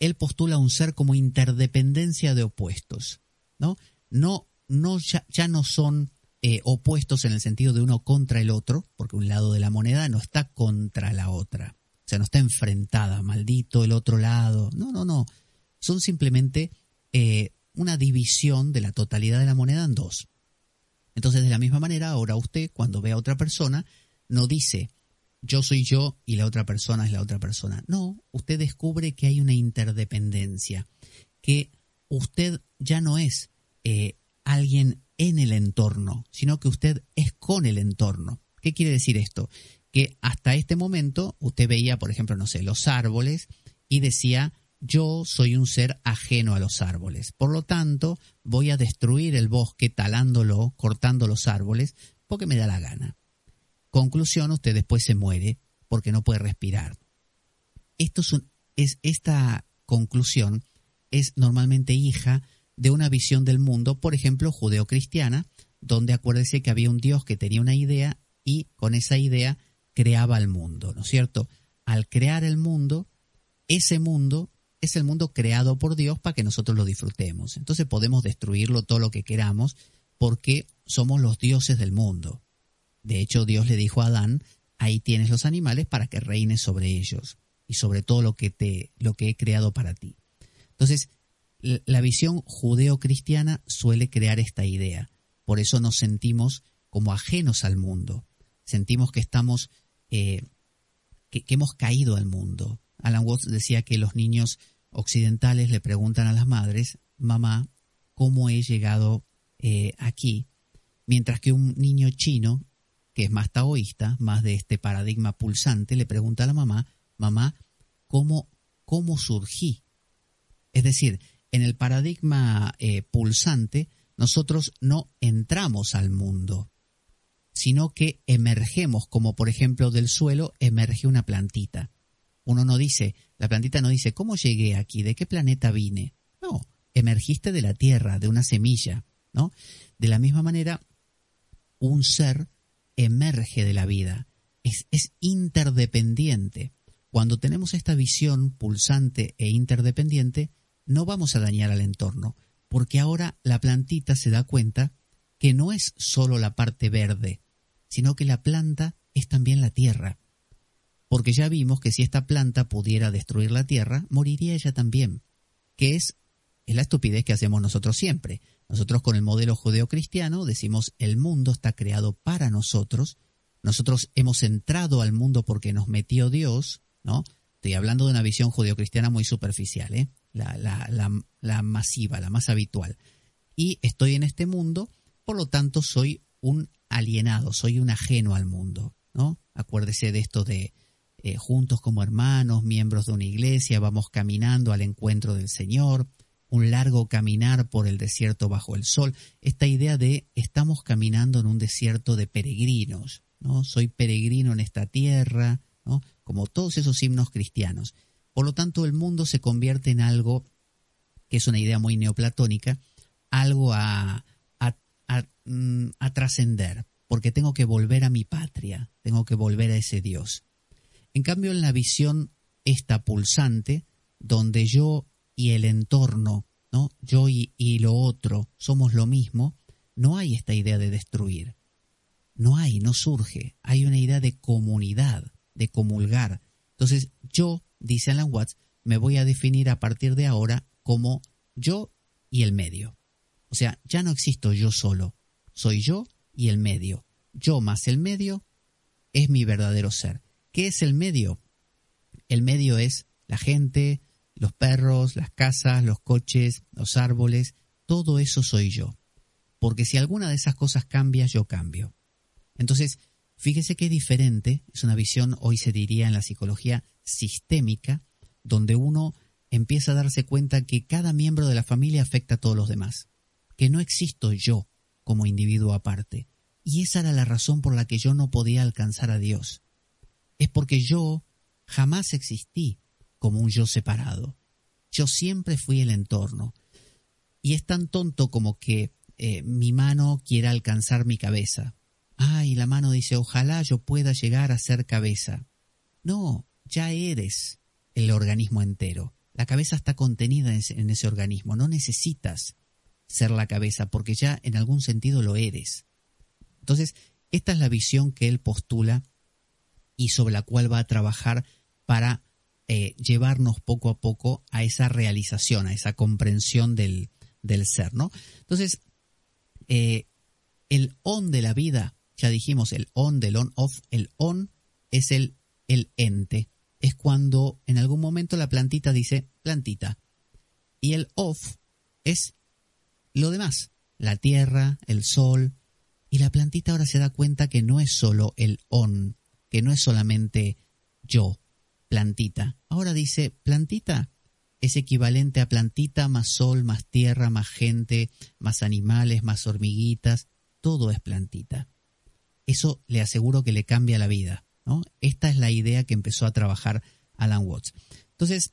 él postula un ser como interdependencia de opuestos, ¿no? No, no ya, no son eh, opuestos en el sentido de uno contra el otro, porque un lado de la moneda no está contra la otra, o sea, no está enfrentada, maldito el otro lado, no, no, no, son simplemente eh, una división de la totalidad de la moneda en dos. Entonces, de la misma manera, ahora usted, cuando ve a otra persona, no dice, yo soy yo y la otra persona es la otra persona. No, usted descubre que hay una interdependencia, que usted ya no es eh, alguien en el entorno, sino que usted es con el entorno. ¿Qué quiere decir esto? Que hasta este momento usted veía, por ejemplo, no sé, los árboles y decía, yo soy un ser ajeno a los árboles. Por lo tanto, voy a destruir el bosque talándolo, cortando los árboles, porque me da la gana. Conclusión, usted después se muere porque no puede respirar. Es, esta conclusión es normalmente hija de una visión del mundo, por ejemplo, judeocristiana, donde acuérdese que había un Dios que tenía una idea y con esa idea creaba el mundo, ¿no es cierto? Al crear el mundo, ese mundo es el mundo creado por Dios para que nosotros lo disfrutemos. Entonces podemos destruirlo todo lo que queramos porque somos los dioses del mundo. De hecho, Dios le dijo a Adán, ahí tienes los animales para que reines sobre ellos y sobre todo lo que te lo que he creado para ti. Entonces, la visión judeo-cristiana suele crear esta idea. Por eso nos sentimos como ajenos al mundo. Sentimos que estamos, eh, que, hemos caído al mundo. Alan Watts decía que los niños occidentales le preguntan a las madres, mamá, ¿cómo he llegado eh, aquí? Mientras que un niño chino, que es más taoísta, más de este paradigma pulsante, le pregunta a la mamá, mamá, ¿cómo, cómo surgí? Es decir, en el paradigma eh, pulsante, nosotros no entramos al mundo, sino que emergemos, como por ejemplo del suelo emerge una plantita. Uno no dice, la plantita no dice, ¿cómo llegué aquí? ¿De qué planeta vine? No, emergiste de la tierra, de una semilla, ¿no? De la misma manera, un ser emerge de la vida, es, es interdependiente. Cuando tenemos esta visión pulsante e interdependiente, no vamos a dañar al entorno, porque ahora la plantita se da cuenta que no es solo la parte verde, sino que la planta es también la tierra. Porque ya vimos que si esta planta pudiera destruir la tierra, moriría ella también, que es, es la estupidez que hacemos nosotros siempre. Nosotros con el modelo judeocristiano decimos el mundo está creado para nosotros, nosotros hemos entrado al mundo porque nos metió Dios, ¿no? Estoy hablando de una visión judeocristiana muy superficial, ¿eh? la, la, la, masiva, la más habitual. Y estoy en este mundo, por lo tanto soy un alienado, soy un ajeno al mundo. ¿no? Acuérdese de esto de eh, juntos como hermanos, miembros de una iglesia, vamos caminando al encuentro del Señor, un largo caminar por el desierto bajo el sol. Esta idea de estamos caminando en un desierto de peregrinos, ¿no? Soy peregrino en esta tierra, ¿no? Como todos esos himnos cristianos. Por lo tanto, el mundo se convierte en algo que es una idea muy neoplatónica, algo a, mm, a, trascender, porque tengo que volver a mi patria, tengo que volver a ese Dios. En cambio, en la visión esta pulsante, donde yo y el entorno, ¿no? yo y, y lo otro somos lo mismo, no hay esta idea de destruir. No hay, no surge. Hay una idea de comunidad, de comulgar. Entonces, yo dice Alan Watts, me voy a definir a partir de ahora como yo y el medio. O sea, ya no existo yo solo, soy yo y el medio. Yo más el medio es mi verdadero ser. ¿Qué es el medio? El medio es la gente, los perros, las casas, los coches, los árboles, todo eso soy yo. Porque si alguna de esas cosas cambia, yo cambio. Entonces, fíjese qué diferente, es una visión, hoy se diría en la psicología sistémica, donde uno empieza a darse cuenta que cada miembro de la familia afecta a todos los demás, que no existo yo como individuo aparte. Y esa era la razón por la que yo no podía alcanzar a Dios. Es porque yo jamás existí como un yo separado. Yo siempre fui el entorno. Y es tan tonto como que eh, mi mano quiera alcanzar mi cabeza. Ah, y la mano dice, ojalá yo pueda llegar a ser cabeza. No, ya eres el organismo entero. La cabeza está contenida en ese organismo. No necesitas ser la cabeza porque ya en algún sentido lo eres. Entonces, esta es la visión que él postula y sobre la cual va a trabajar para eh, llevarnos poco a poco a esa realización, a esa comprensión del, del ser, ¿no? Entonces, eh, el on de la vida, ya dijimos, el on del on-off, el on es el, el ente, es cuando en algún momento la plantita dice plantita, y el off es lo demás, la tierra, el sol, y la plantita ahora se da cuenta que no es solo el on, que no es solamente yo, plantita. Ahora dice, plantita es equivalente a plantita más sol, más tierra, más gente, más animales, más hormiguitas, todo es plantita. Eso le aseguro que le cambia la vida. ¿no? Esta es la idea que empezó a trabajar Alan Watts. Entonces,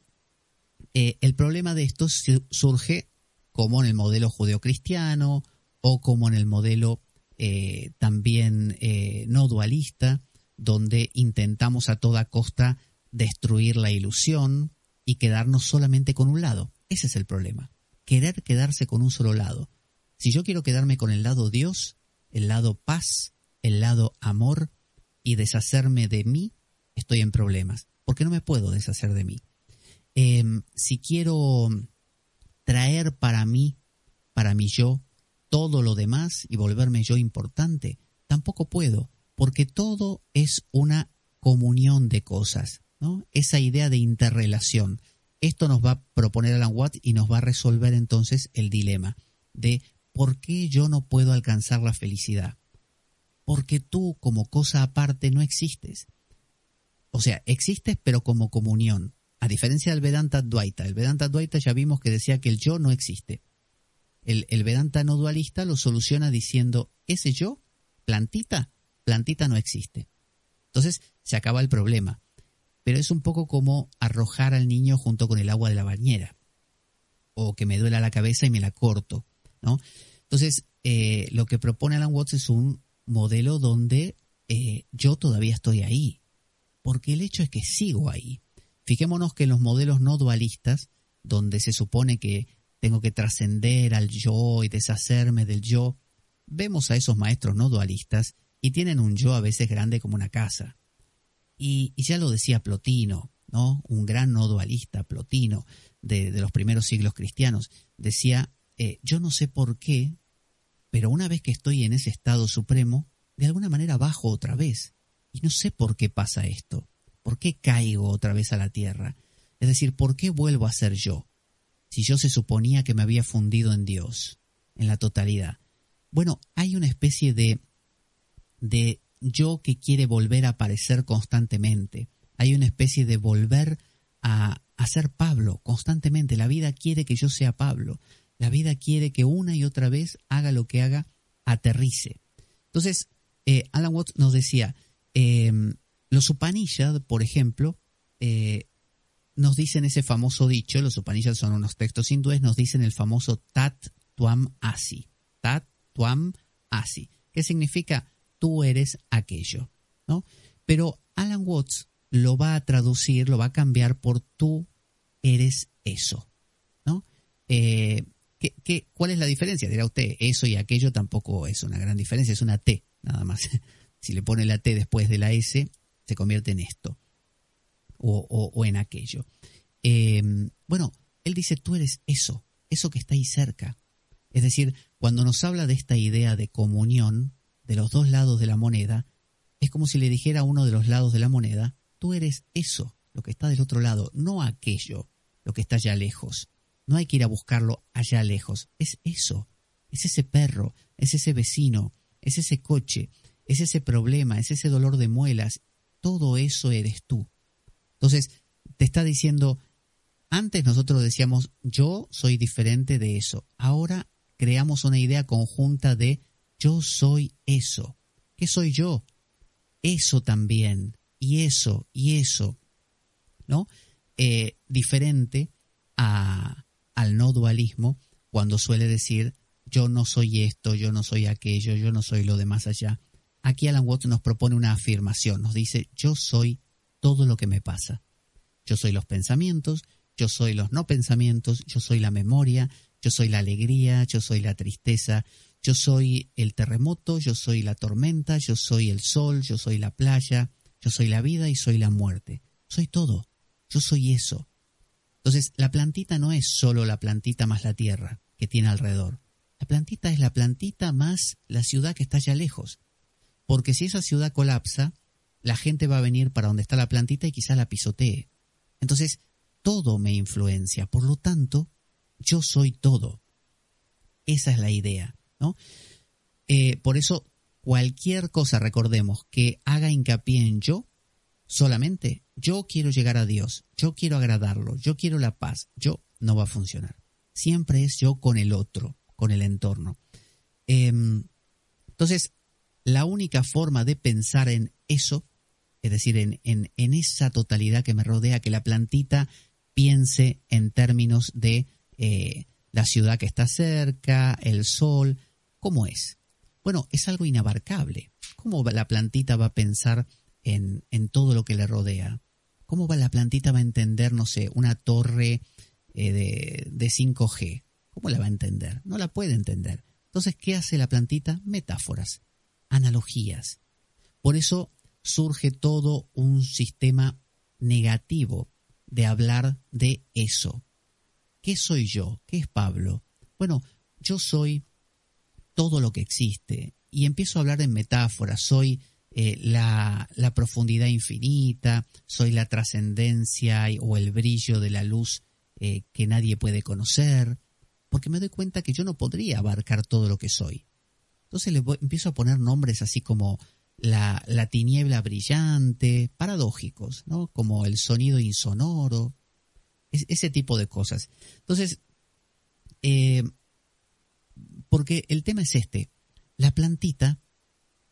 eh, el problema de esto surge como en el modelo judeocristiano o como en el modelo eh, también eh, no dualista, donde intentamos a toda costa destruir la ilusión y quedarnos solamente con un lado. Ese es el problema. Querer quedarse con un solo lado. Si yo quiero quedarme con el lado Dios, el lado paz, el lado amor y deshacerme de mí, estoy en problemas, porque no me puedo deshacer de mí. Em, si quiero traer para mí, para mi yo, todo lo demás y volverme yo importante, tampoco puedo, porque todo es una comunión de cosas, Esa idea de interrelación. Esto nos va a proponer Alan Watts y nos va a resolver entonces el dilema de por qué yo no puedo alcanzar la felicidad. Porque tú como cosa aparte no existes. O sea, existes pero como comunión. A diferencia del Vedanta Dvaita. El Vedanta Dvaita ya vimos que decía que el yo no existe. El, el Vedanta no dualista lo soluciona diciendo, ese yo, plantita, plantita no existe. Entonces se acaba el problema. Pero es un poco como arrojar al niño junto con el agua de la bañera. O que me duela la cabeza y me la corto. ¿no? Entonces, eh, lo que propone Alan Watts es un modelo donde eh, yo todavía estoy ahí. Porque el hecho es que sigo ahí. Fijémonos que en los modelos no dualistas, donde se supone que tengo que trascender al yo y deshacerme del yo, vemos a esos maestros no dualistas y tienen un yo a veces grande como una casa. Y, ya lo decía Plotino, ¿no? Un gran no dualista, Plotino, de, los primeros siglos cristianos, decía, eh, yo no sé por qué, pero una vez que estoy en ese estado supremo, de alguna manera bajo otra vez. Y no sé por qué pasa esto. ¿Por qué caigo otra vez a la tierra? Es decir, ¿por qué vuelvo a ser yo? Si yo se suponía que me había fundido en Dios, en la totalidad. Bueno, hay una especie de, de yo que quiere volver a aparecer constantemente. Hay una especie de volver a, a ser Pablo constantemente. La vida quiere que yo sea Pablo. La vida quiere que una y otra vez haga lo que haga, aterrice. Entonces, eh, Alan Watts nos decía, em, los Upanishads, por ejemplo, eh, nos dicen ese famoso dicho, los Upanishads son unos textos hindúes, nos dicen el famoso Tat Tuam Asi. Tat Tuam Asi. ¿Qué significa? Tú eres aquello, ¿no? Pero Alan Watts lo va a traducir, lo va a cambiar por tú eres eso, ¿no? Eh, ¿qué, cuál es la diferencia? Dirá usted, eso y aquello tampoco es una gran diferencia, es una T, nada más. <laughs> si le pone la T después de la S, se convierte en esto o, en aquello. Em, bueno, él dice, tú eres eso, eso que está ahí cerca. Es decir, cuando nos habla de esta idea de comunión, de los dos lados de la moneda, es como si le dijera a uno de los lados de la moneda, tú eres eso, lo que está del otro lado, no aquello. lo que está allá lejos. No hay que ir a buscarlo allá lejos. Es eso. Es ese perro, es ese vecino, es ese coche, es ese problema, es ese dolor de muelas. Todo eso eres tú. Entonces, te está diciendo, antes nosotros decíamos, yo soy diferente de eso. Ahora creamos una idea conjunta de yo soy eso. ¿Qué soy yo? Eso también, y eso, y eso. ¿No? Eh, diferente al no dualismo cuando suele decir yo no soy esto, yo no soy aquello, yo no soy lo de más allá. Aquí Alan Watts nos propone una afirmación, nos dice yo soy todo lo que me pasa. Yo soy los pensamientos, yo soy los no pensamientos, yo soy la memoria, yo soy la alegría, yo soy la tristeza, yo soy el terremoto, yo soy la tormenta, yo soy el sol, yo soy la playa, yo soy la vida y soy la muerte. Soy todo, yo soy eso. Entonces, la plantita no es solo la plantita más la tierra que tiene alrededor. La plantita es la plantita más la ciudad que está allá lejos. Porque si esa ciudad colapsa, la gente va a venir para donde está la plantita y quizá la pisotee. Entonces, todo me influencia. Por lo tanto, yo soy todo. Esa es la idea, Eh, por eso, cualquier cosa, recordemos, que haga hincapié en yo, solamente yo quiero llegar a Dios, yo quiero agradarlo, yo quiero la paz, yo no va a funcionar. Siempre es yo con el otro, con el entorno. Em, entonces, la única forma de pensar en eso, es decir, en, en, en esa totalidad que me rodea, que la plantita piense en términos de eh, la ciudad que está cerca, el sol, ¿cómo es? Bueno, es algo inabarcable. ¿Cómo la plantita va a pensar en, en todo lo que le rodea? ¿Cómo va la plantita va a entender, no sé, una torre eh, de, de 5G? ¿Cómo la va a entender? No la puede entender. Entonces, ¿qué hace la plantita? Metáforas, analogías. Por eso surge todo un sistema negativo de hablar de eso. ¿Qué soy yo? ¿Qué es Pablo? Bueno, yo soy todo lo que existe y empiezo a hablar en metáforas. Soy eh, la, profundidad infinita, soy la trascendencia o el brillo de la luz eh, que nadie puede conocer, porque me doy cuenta que yo no podría abarcar todo lo que soy. Entonces empiezo a poner nombres así como la, la, tiniebla brillante, paradójicos, ¿no? Como el sonido insonoro, ese tipo de cosas. Entonces, eh, porque el tema es este, la plantita,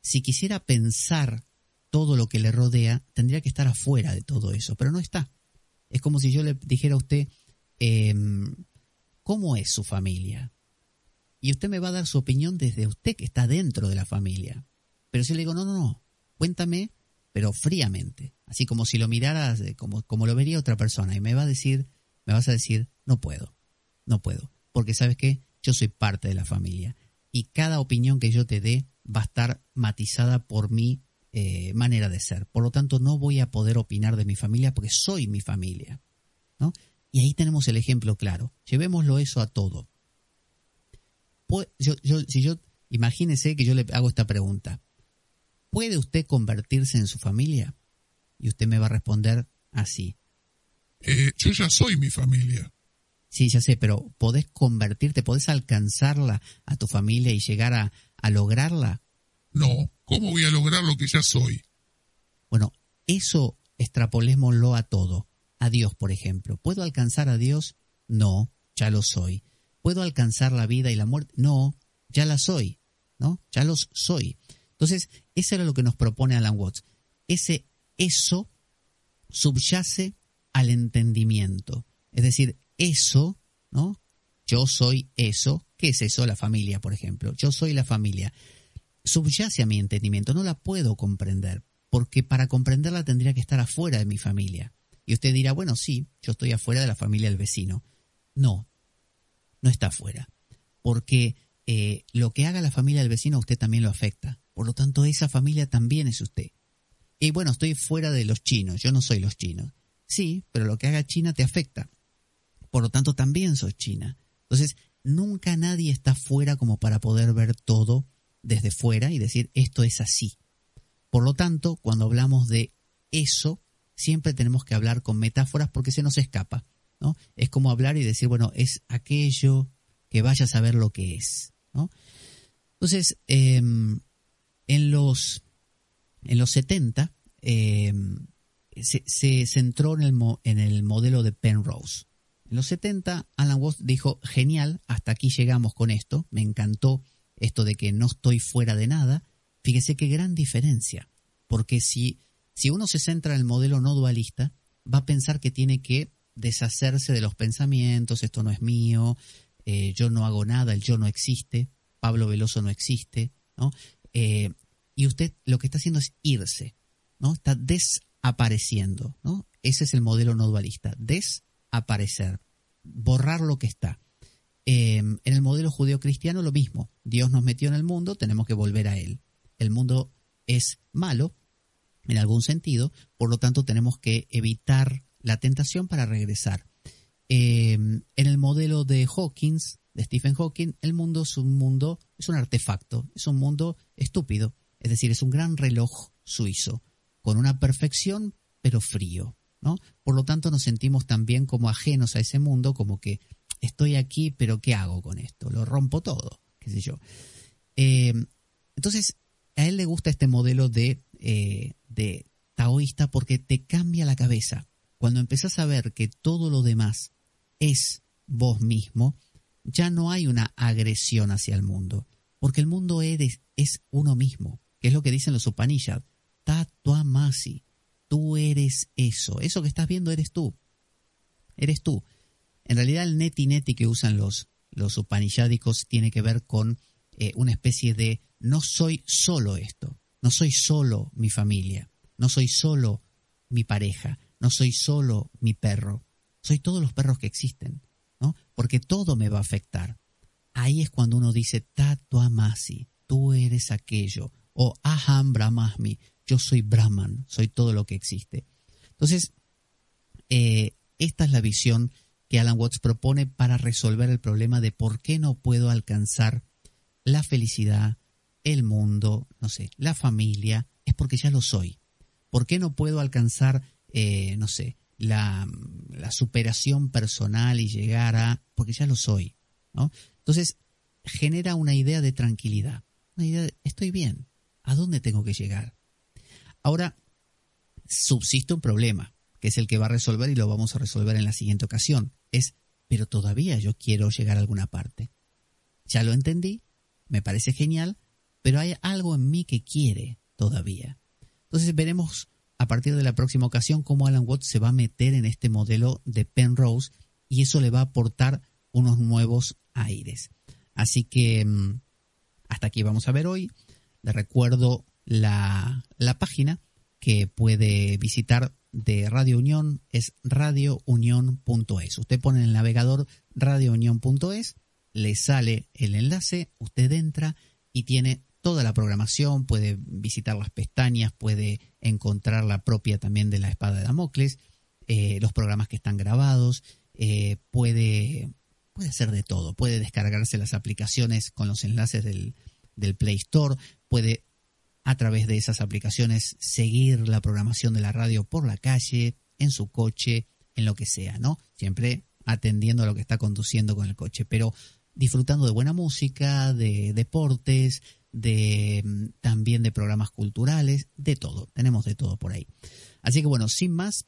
si quisiera pensar todo lo que le rodea, tendría que estar afuera de todo eso, pero no está. Es como si yo le dijera a usted, em, ¿cómo es su familia? Y usted me va a dar su opinión desde usted que está dentro de la familia. Pero si le digo, no, no, no, cuéntame, pero fríamente, así como si lo miraras, como, como lo vería otra persona, y me va a decir, me vas a decir, no puedo, no puedo, porque sabes qué, yo soy parte de la familia y cada opinión que yo te dé va a estar matizada por mi eh, manera de ser. Por lo tanto, no voy a poder opinar de mi familia porque soy mi familia. ¿no? Y ahí tenemos el ejemplo claro. Llevémoslo eso a todo. Si yo, imagínese que yo le hago esta pregunta. ¿Puede usted convertirse en su familia? Y usted me va a responder así. Eh, yo ya soy mi familia. Sí, ya sé, pero ¿podés convertirte, podés alcanzarla a tu familia y llegar a, a lograrla? No, ¿cómo voy a lograr lo que ya soy? Bueno, eso extrapolémoslo a todo. A Dios, por ejemplo. ¿Puedo alcanzar a Dios? No, ya lo soy. ¿Puedo alcanzar la vida y la muerte? No, ya la soy. ¿No? Ya los soy. Entonces, eso era lo que nos propone Alan Watts. Ese eso subyace al entendimiento. Es decir, eso, ¿no? Yo soy eso. ¿Qué es eso? La familia, por ejemplo. Yo soy la familia. Subyace a mi entendimiento, no la puedo comprender, porque para comprenderla tendría que estar afuera de mi familia. Y usted dirá, bueno, sí, yo estoy afuera de la familia del vecino. No, no está afuera, porque eh, lo que haga la familia del vecino a usted también lo afecta. Por lo tanto, esa familia también es usted. Y bueno, estoy fuera de los chinos, yo no soy los chinos. Sí, pero lo que haga China te afecta. Por lo tanto, también sos China. Entonces, nunca nadie está fuera como para poder ver todo desde fuera y decir esto es así. Por lo tanto, cuando hablamos de eso, siempre tenemos que hablar con metáforas porque se nos escapa. ¿no? Es como hablar y decir, bueno, es aquello que vaya a saber lo que es, ¿no? Entonces, em, en los en los 70 em, se, centró en el, en el modelo de Penrose. En los 70, Alan Watts dijo, genial, hasta aquí llegamos con esto, me encantó esto de que no estoy fuera de nada. Fíjese qué gran diferencia, porque si, si uno se centra en el modelo no dualista, va a pensar que tiene que deshacerse de los pensamientos, esto no es mío, eh, yo no hago nada, el yo no existe, Pablo Veloso no existe, ¿no? Eh, y usted lo que está haciendo es irse, ¿no? Está desapareciendo, ¿no? Ese es el modelo no dualista, desaparecer, borrar lo que está. Em, en el modelo judeo-cristiano lo mismo, Dios nos metió en el mundo, tenemos que volver a Él. El mundo es malo, en algún sentido, por lo tanto tenemos que evitar la tentación para regresar. Em, en el modelo de Hawkins, de Stephen Hawking, el mundo es un mundo, es un artefacto, es un mundo estúpido, es decir, es un gran reloj suizo, con una perfección pero frío, Por lo tanto nos sentimos también como ajenos a ese mundo, como que estoy aquí, pero ¿qué hago con esto? Lo rompo todo, qué sé yo. Eh, entonces, a él le gusta este modelo de, eh, de taoísta porque te cambia la cabeza. Cuando empezás a ver que todo lo demás es vos mismo, ya no hay una agresión hacia el mundo, porque el mundo es uno mismo que es lo que dicen los Upanishads. Tatuamasi, tú eres eso, eso que estás viendo eres tú, eres tú. En realidad el neti neti que usan los, los upanishadicos tiene que ver con eh, una especie de no soy solo esto, no soy solo mi familia, no soy solo mi pareja, no soy solo mi perro, soy todos los perros que existen, ¿no? Porque todo me va a afectar. Ahí es cuando uno dice tatuamasi, tú eres aquello, o Aham Brahmasmi, yo soy Brahman, soy todo lo que existe. Entonces, eh, esta es la visión que Alan Watts propone para resolver el problema de por qué no puedo alcanzar la felicidad, el mundo, no sé, la familia, es porque ya lo soy. ¿Por qué no puedo alcanzar, eh, no sé, la, superación personal y llegar a, porque ya lo soy. Entonces, genera una idea de tranquilidad, una idea de, estoy bien, ¿A dónde tengo que llegar? Ahora, subsiste un problema, que es el que va a resolver y lo vamos a resolver en la siguiente ocasión. Es, pero todavía yo quiero llegar a alguna parte. Ya lo entendí, me parece genial, pero hay algo en mí que quiere todavía. Entonces veremos a partir de la próxima ocasión cómo Alan Watts se va a meter en este modelo de Penrose y eso le va a aportar unos nuevos aires. Así que mm, hasta aquí vamos a ver hoy. Le recuerdo la, página que puede visitar de Radio Unión es radiounión.es. Usted pone en el navegador radiounión.es, le sale el enlace, usted entra y tiene toda la programación, puede visitar las pestañas, puede encontrar la propia también de la espada de Damocles, eh, los programas que están grabados, eh, puede, puede hacer de todo, puede descargarse las aplicaciones con los enlaces del, del Play Store, puede a través de esas aplicaciones seguir la programación de la radio por la calle, en su coche, en lo que sea, ¿no? Siempre atendiendo a lo que está conduciendo con el coche, pero disfrutando de buena música, de deportes, de mm, también de programas culturales, de todo, tenemos de todo por ahí. Así que bueno, sin más,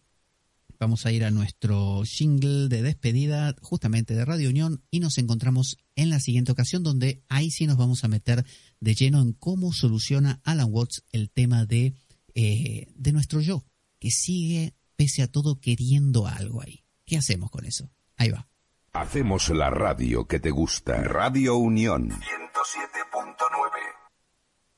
vamos a ir a nuestro jingle de despedida justamente de Radio Unión y nos encontramos en la siguiente ocasión donde ahí sí nos vamos a meter de lleno en cómo soluciona Alan Watts el tema de, eh, de nuestro yo, que sigue pese a todo queriendo algo ahí. ¿Qué hacemos con eso? Ahí va. Hacemos la radio que te gusta. Radio Unión. 107.